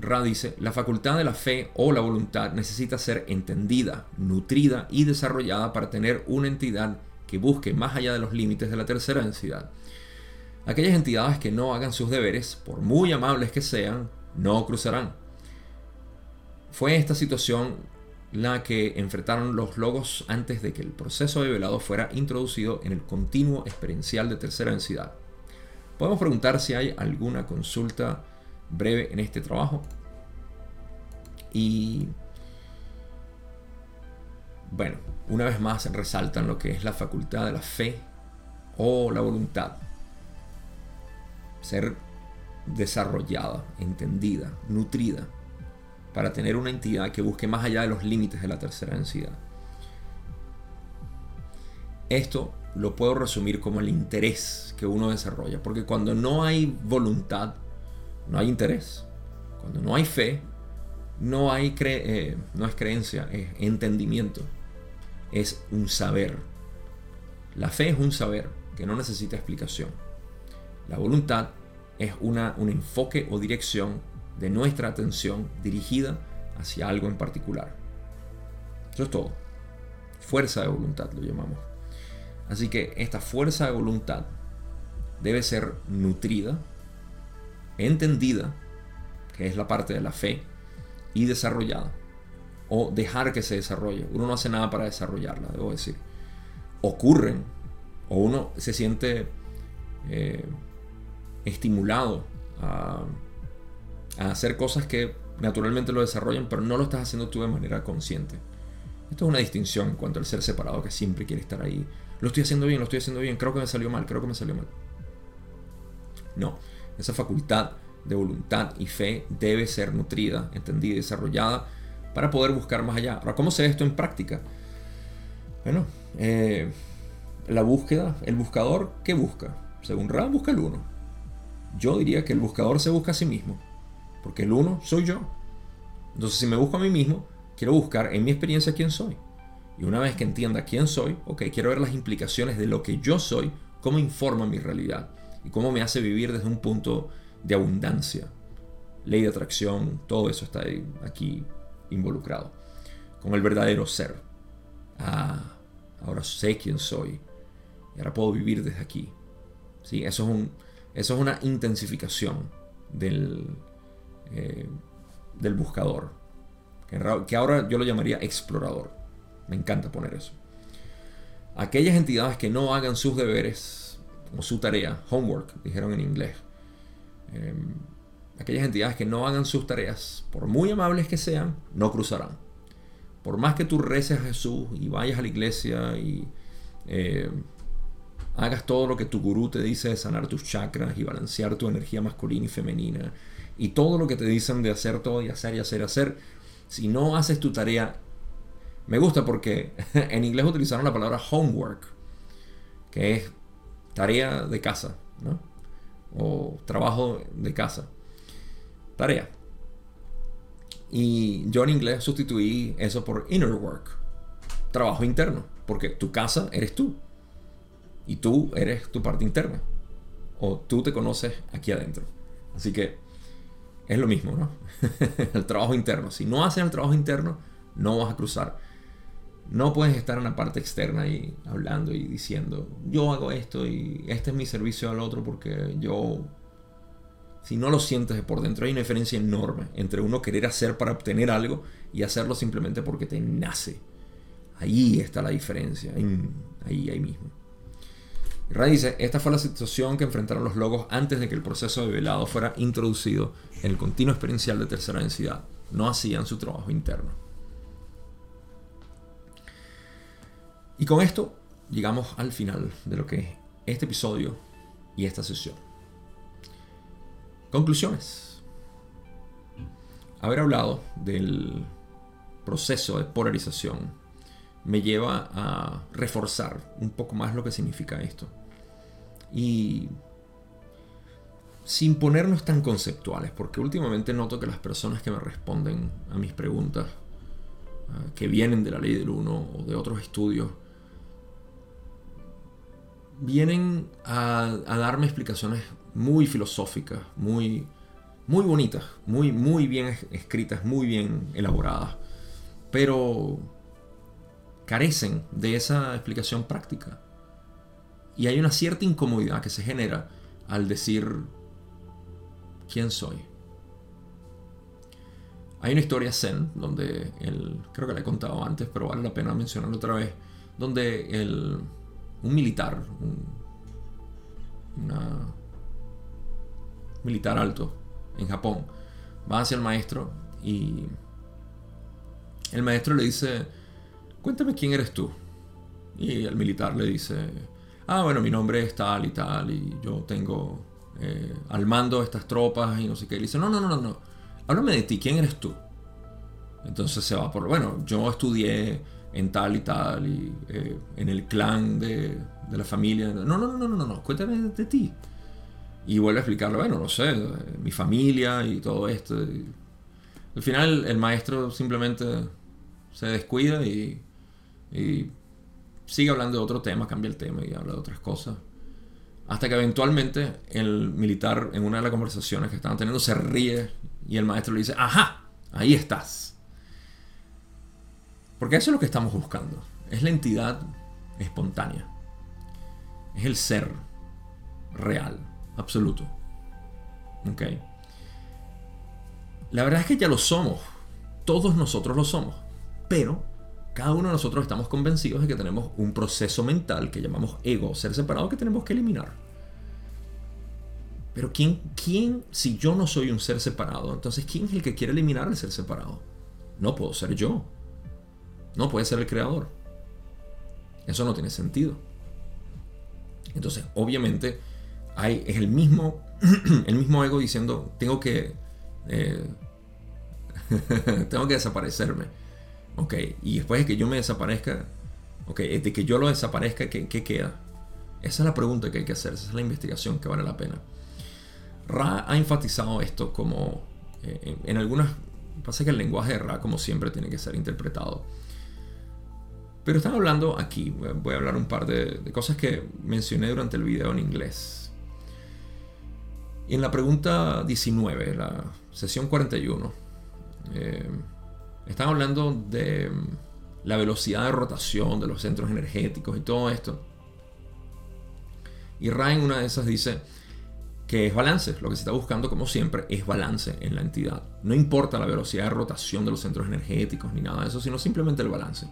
Ra dice, la facultad de la fe o la voluntad necesita ser entendida, nutrida y desarrollada para tener una entidad que busque más allá de los límites de la tercera densidad. Aquellas entidades que no hagan sus deberes, por muy amables que sean, no cruzarán. Fue esta situación la que enfrentaron los logos antes de que el proceso de velado fuera introducido en el continuo experiencial de tercera densidad. Podemos preguntar si hay alguna consulta breve en este trabajo. Y bueno, una vez más resaltan lo que es la facultad de la fe o la voluntad. Ser desarrollada, entendida, nutrida, para tener una entidad que busque más allá de los límites de la tercera densidad. Esto lo puedo resumir como el interés que uno desarrolla, porque cuando no hay voluntad, no hay interés. Cuando no hay fe, no, hay eh, no es creencia, es entendimiento es un saber. La fe es un saber que no necesita explicación. La voluntad es una, un enfoque o dirección de nuestra atención dirigida hacia algo en particular. Eso es todo. Fuerza de voluntad lo llamamos. Así que esta fuerza de voluntad debe ser nutrida, entendida, que es la parte de la fe, y desarrollada o dejar que se desarrolle. Uno no hace nada para desarrollarla, debo decir. Ocurren o uno se siente eh, estimulado a, hacer cosas que naturalmente lo desarrollan, pero no lo estás haciendo tú de manera consciente. Esto es una distinción en cuanto al ser separado que siempre quiere estar ahí lo estoy haciendo bien, lo estoy haciendo bien, creo que me salió mal, creo que me salió mal. No, esa facultad de voluntad y fe debe ser nutrida, entendida y desarrollada para poder buscar más allá. Ahora, ¿cómo se ve esto en práctica? Bueno, eh, la búsqueda, el buscador, ¿qué busca? Según Ra, busca el uno. Yo diría que el buscador se busca a sí mismo, porque el uno soy yo. Entonces, si me busco a mí mismo, quiero buscar en mi experiencia quién soy. Y una vez que entienda quién soy, ok, quiero ver las implicaciones de lo que yo soy, cómo informa mi realidad y cómo me hace vivir desde un punto de abundancia. Ley de atracción, todo eso está aquí involucrado. Con el verdadero ser. Ah, ahora sé quién soy. Y ahora puedo vivir desde aquí. ¿Sí? Eso, es un, eso es una intensificación del, eh, del buscador. Que ahora yo lo llamaría explorador. Me encanta poner eso. Aquellas entidades que no hagan sus deberes o su tarea, homework, dijeron en inglés. Em, aquellas entidades que no hagan sus tareas, por muy amables que sean, no cruzarán. Por más que tú reces a Jesús y vayas a la iglesia y em, hagas todo lo que tu gurú te dice de sanar tus chakras y balancear tu energía masculina y femenina, y todo lo que te dicen de hacer todo y hacer y hacer y hacer, si no haces tu tarea me gusta porque en inglés utilizaron la palabra homework, que es tarea de casa, ¿no? O trabajo de casa. Tarea. Y yo en inglés sustituí eso por inner work, trabajo interno, porque tu casa eres tú. Y tú eres tu parte interna. O tú te conoces aquí adentro. Así que es lo mismo, ¿no? el trabajo interno. Si no haces el trabajo interno, no vas a cruzar. No puedes estar en la parte externa y hablando y diciendo, yo hago esto y este es mi servicio al otro porque yo... Si no lo sientes por dentro, hay una diferencia enorme entre uno querer hacer para obtener algo y hacerlo simplemente porque te nace. Ahí está la diferencia, ahí, ahí mismo. Ray dice, esta fue la situación que enfrentaron los logos antes de que el proceso de velado fuera introducido en el continuo experiencial de tercera densidad. No hacían su trabajo interno. Y con esto llegamos al final de lo que es este episodio y esta sesión. Conclusiones. Haber hablado del proceso de polarización me lleva a reforzar un poco más lo que significa esto. Y sin ponernos tan conceptuales, porque últimamente noto que las personas que me responden a mis preguntas, ah, que vienen de la ley del uno o de otros estudios, vienen a, darme explicaciones muy filosóficas, muy, muy bonitas, muy, muy bien escritas, muy bien elaboradas, pero carecen de esa explicación práctica. Y hay una cierta incomodidad que se genera al decir quién soy. Hay una historia zen donde el, creo que la he contado antes, pero vale la pena mencionarlo otra vez, donde el, un militar, un militar alto en Japón, va hacia el maestro y el maestro le dice, cuéntame quién eres tú. Y el militar le dice, ah, bueno, mi nombre es tal y tal y yo tengo eh, al mando estas tropas y no sé qué. Y dice, no, no, no, no, no, háblame de ti, ¿quién eres tú? Entonces se va por, bueno, yo estudié en tal y tal, y eh, en el clan de, la familia. No, no, no, no, no, no, cuéntame de, ti. Y vuelve a explicarlo, bueno, no sé, mi familia y todo esto. al final el maestro simplemente se descuida y, y sigue hablando de otro tema, cambia el tema y habla de otras cosas. Hasta que eventualmente el militar en una de las conversaciones que estaban teniendo se ríe y el maestro le dice, ajá, ahí estás. Porque eso es lo que estamos buscando. Es la entidad espontánea. Es el ser real, absoluto. ¿Ok? La verdad es que ya lo somos. Todos nosotros lo somos. Pero cada uno de nosotros estamos convencidos de que tenemos un proceso mental que llamamos ego, ser separado, que tenemos que eliminar. Pero ¿quién, ¿quién, si yo no soy un ser separado, entonces quién es el que quiere eliminar el ser separado? No puedo ser yo. No puede ser el creador. Eso no tiene sentido. Entonces, obviamente, hay, es el mismo, el mismo ego diciendo, tengo que, eh, tengo que desaparecerme. Ok, y después de que yo me desaparezca, ok, de que yo lo desaparezca, ¿qué, qué queda? Esa es la pregunta que hay que hacer, esa es la investigación que vale la pena. Ra ha enfatizado esto como eh, en, algunas... Pasa que el lenguaje de Ra, como siempre, tiene que ser interpretado. Pero están hablando aquí, voy a hablar un par de, cosas que mencioné durante el video en inglés. en la pregunta 19, la sesión 41, eh, están hablando de la velocidad de rotación de los centros energéticos y todo esto. Y Ra en una de esas dice, que es balance. Lo que se está buscando, como siempre, es balance en la entidad. No importa la velocidad de rotación de los centros energéticos ni nada de eso, sino simplemente el balance.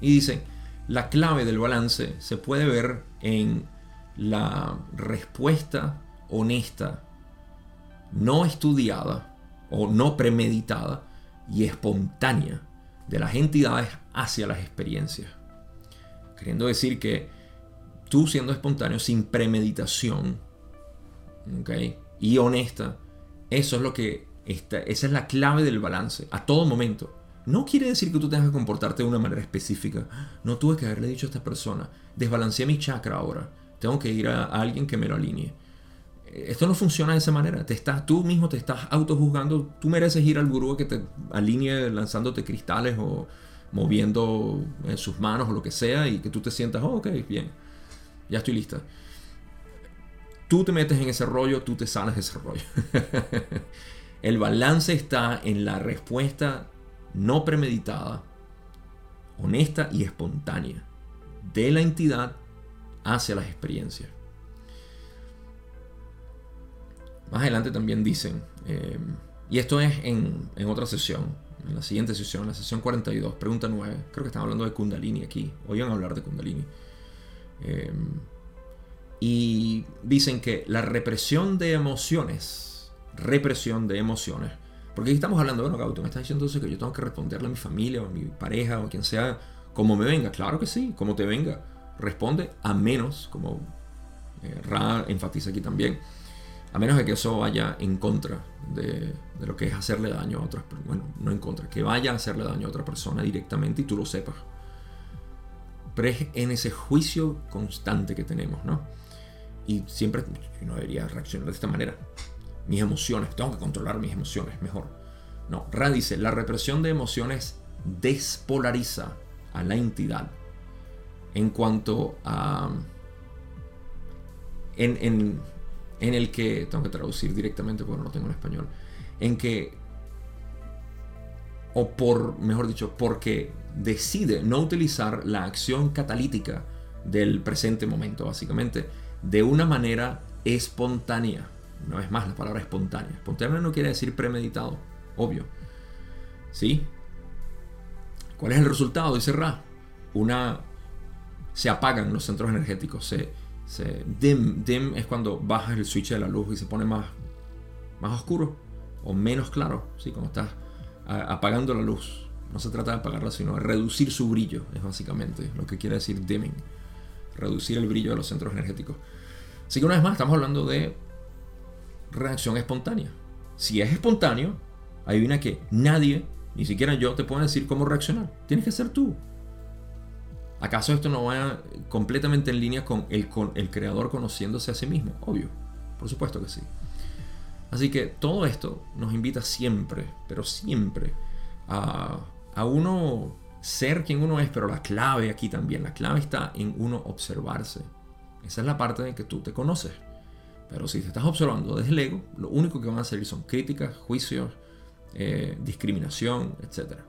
Y dice, la clave del balance se puede ver en la respuesta honesta, no estudiada o no premeditada y espontánea de las entidades hacia las experiencias. Queriendo decir que tú siendo espontáneo sin premeditación, y honesta, eso es lo que está, esa es la clave del balance a todo momento. No quiere decir que tú tengas que comportarte de una manera específica. No tuve que haberle dicho a esta persona, desbalanceé mi chakra ahora. Tengo que ir a, alguien que me lo alinee. Esto no funciona de esa manera. Te estás, tú mismo te estás autojuzgando. Tú mereces ir al gurú que te alinee lanzándote cristales o moviendo en sus manos o lo que sea y que tú te sientas, oh, ok, bien, ya estoy lista tú te metes en ese rollo, tú te sanas de ese rollo. El balance está en la respuesta no premeditada, honesta y espontánea de la entidad hacia las experiencias. Más adelante también dicen, eh, y esto es en, otra sesión, en la siguiente sesión, la sesión 42, pregunta 9, creo que están hablando de Kundalini aquí, oigan hablar de Kundalini. Eh, y dicen que la represión de emociones, represión de emociones, porque aquí estamos hablando, bueno, Gauto, me está diciendo entonces que yo tengo que responderle a mi familia o a mi pareja o a quien sea, como me venga. Claro que sí, como te venga. Responde a menos, como eh, Ra enfatiza aquí también, a menos de que eso vaya en contra de, de, lo que es hacerle daño a otras. Bueno, no en contra, que vaya a hacerle daño a otra persona directamente y tú lo sepas. Pero es en ese juicio constante que tenemos, ¿no? Y siempre no debería reaccionar de esta manera. Mis emociones, tengo que controlar mis emociones mejor. No, Ra dice, la represión de emociones despolariza a la entidad en cuanto a... En, en, en el que, tengo que traducir directamente porque no lo tengo en español, en que, o por, mejor dicho, porque decide no utilizar la acción catalítica del presente momento, básicamente, de una manera espontánea. No es más la palabra espontánea. Espontánea no quiere decir premeditado, obvio. ¿Sí? ¿Cuál es el resultado? Dice Ra. Una. Se apagan los centros energéticos. Se, dim. Dim es cuando bajas el switch de la luz y se pone más, más oscuro o menos claro. ¿sí? Cuando estás apagando la luz. No se trata de apagarla, sino de reducir su brillo. Es básicamente lo que quiere decir dimming. Reducir el brillo de los centros energéticos. Así que una vez más estamos hablando de reacción espontánea. Si es espontáneo, adivina que nadie, ni siquiera yo, te puede decir cómo reaccionar. Tienes que ser tú. ¿Acaso esto no va completamente en línea con el, con el creador conociéndose a sí mismo? Obvio, por supuesto que sí. Así que todo esto nos invita siempre, pero siempre, a, a uno ser quien uno es, pero la clave aquí también, la clave está en uno observarse, esa es la parte en que tú te conoces. Pero si te estás observando desde el ego, lo único que van a salir son críticas, juicios, eh, discriminación, etc.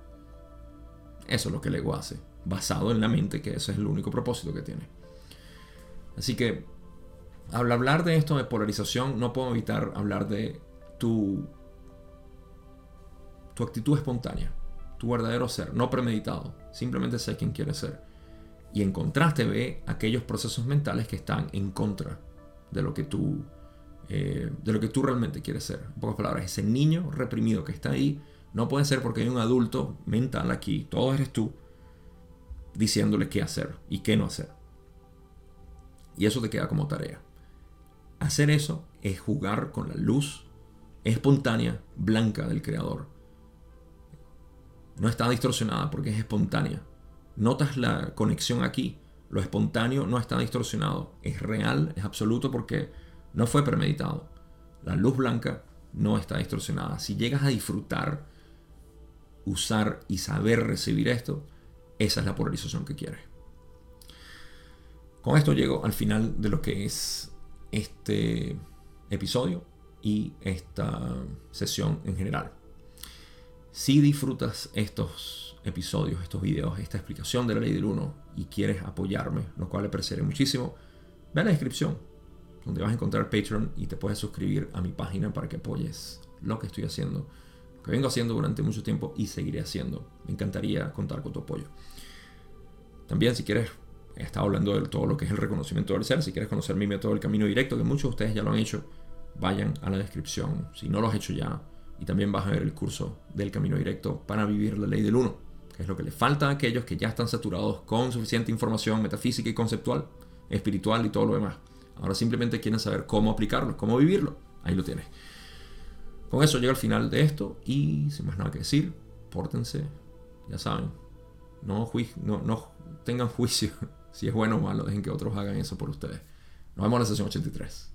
Eso es lo que el ego hace, basado en la mente, que ese es el único propósito que tiene. Así que, al hablar de esto de polarización, no puedo evitar hablar de tu, tu actitud espontánea, tu verdadero ser, no premeditado, simplemente ser quien quieres ser. Y en contraste ve aquellos procesos mentales que están en contra de lo que tú, eh, de lo que tú realmente quieres ser. En pocas palabras, ese niño reprimido que está ahí no puede ser porque hay un adulto mental aquí, todo eres tú, diciéndole qué hacer y qué no hacer. Y eso te queda como tarea. Hacer eso es jugar con la luz espontánea, blanca del Creador. No está distorsionada porque es espontánea. Notas la conexión aquí. Lo espontáneo no está distorsionado. Es real, es absoluto porque no fue premeditado. La luz blanca no está distorsionada. Si llegas a disfrutar, usar y saber recibir esto, esa es la polarización que quieres. Con esto llego al final de lo que es este episodio y esta sesión en general. Si disfrutas estos episodios, estos videos, esta explicación de la ley del 1 y quieres apoyarme, lo cual le apreciaré muchísimo, ve a la descripción donde vas a encontrar Patreon y te puedes suscribir a mi página para que apoyes lo que estoy haciendo, que vengo haciendo durante mucho tiempo y seguiré haciendo. Me encantaría contar con tu apoyo. También si quieres, he estado hablando de todo lo que es el reconocimiento del ser, si quieres conocer mi método del camino directo, que muchos de ustedes ya lo han hecho, vayan a la descripción si no lo has hecho ya. Y también vas a ver el curso del camino directo para vivir la ley del uno, que es lo que le falta a aquellos que ya están saturados con suficiente información metafísica y conceptual, espiritual y todo lo demás. Ahora simplemente quieren saber cómo aplicarlo, cómo vivirlo. Ahí lo tienes. Con eso llega al final de esto y sin más nada que decir, pórtense, ya saben, no, no, no tengan juicio si es bueno o malo, dejen que otros hagan eso por ustedes. Nos vemos en la sesión 83.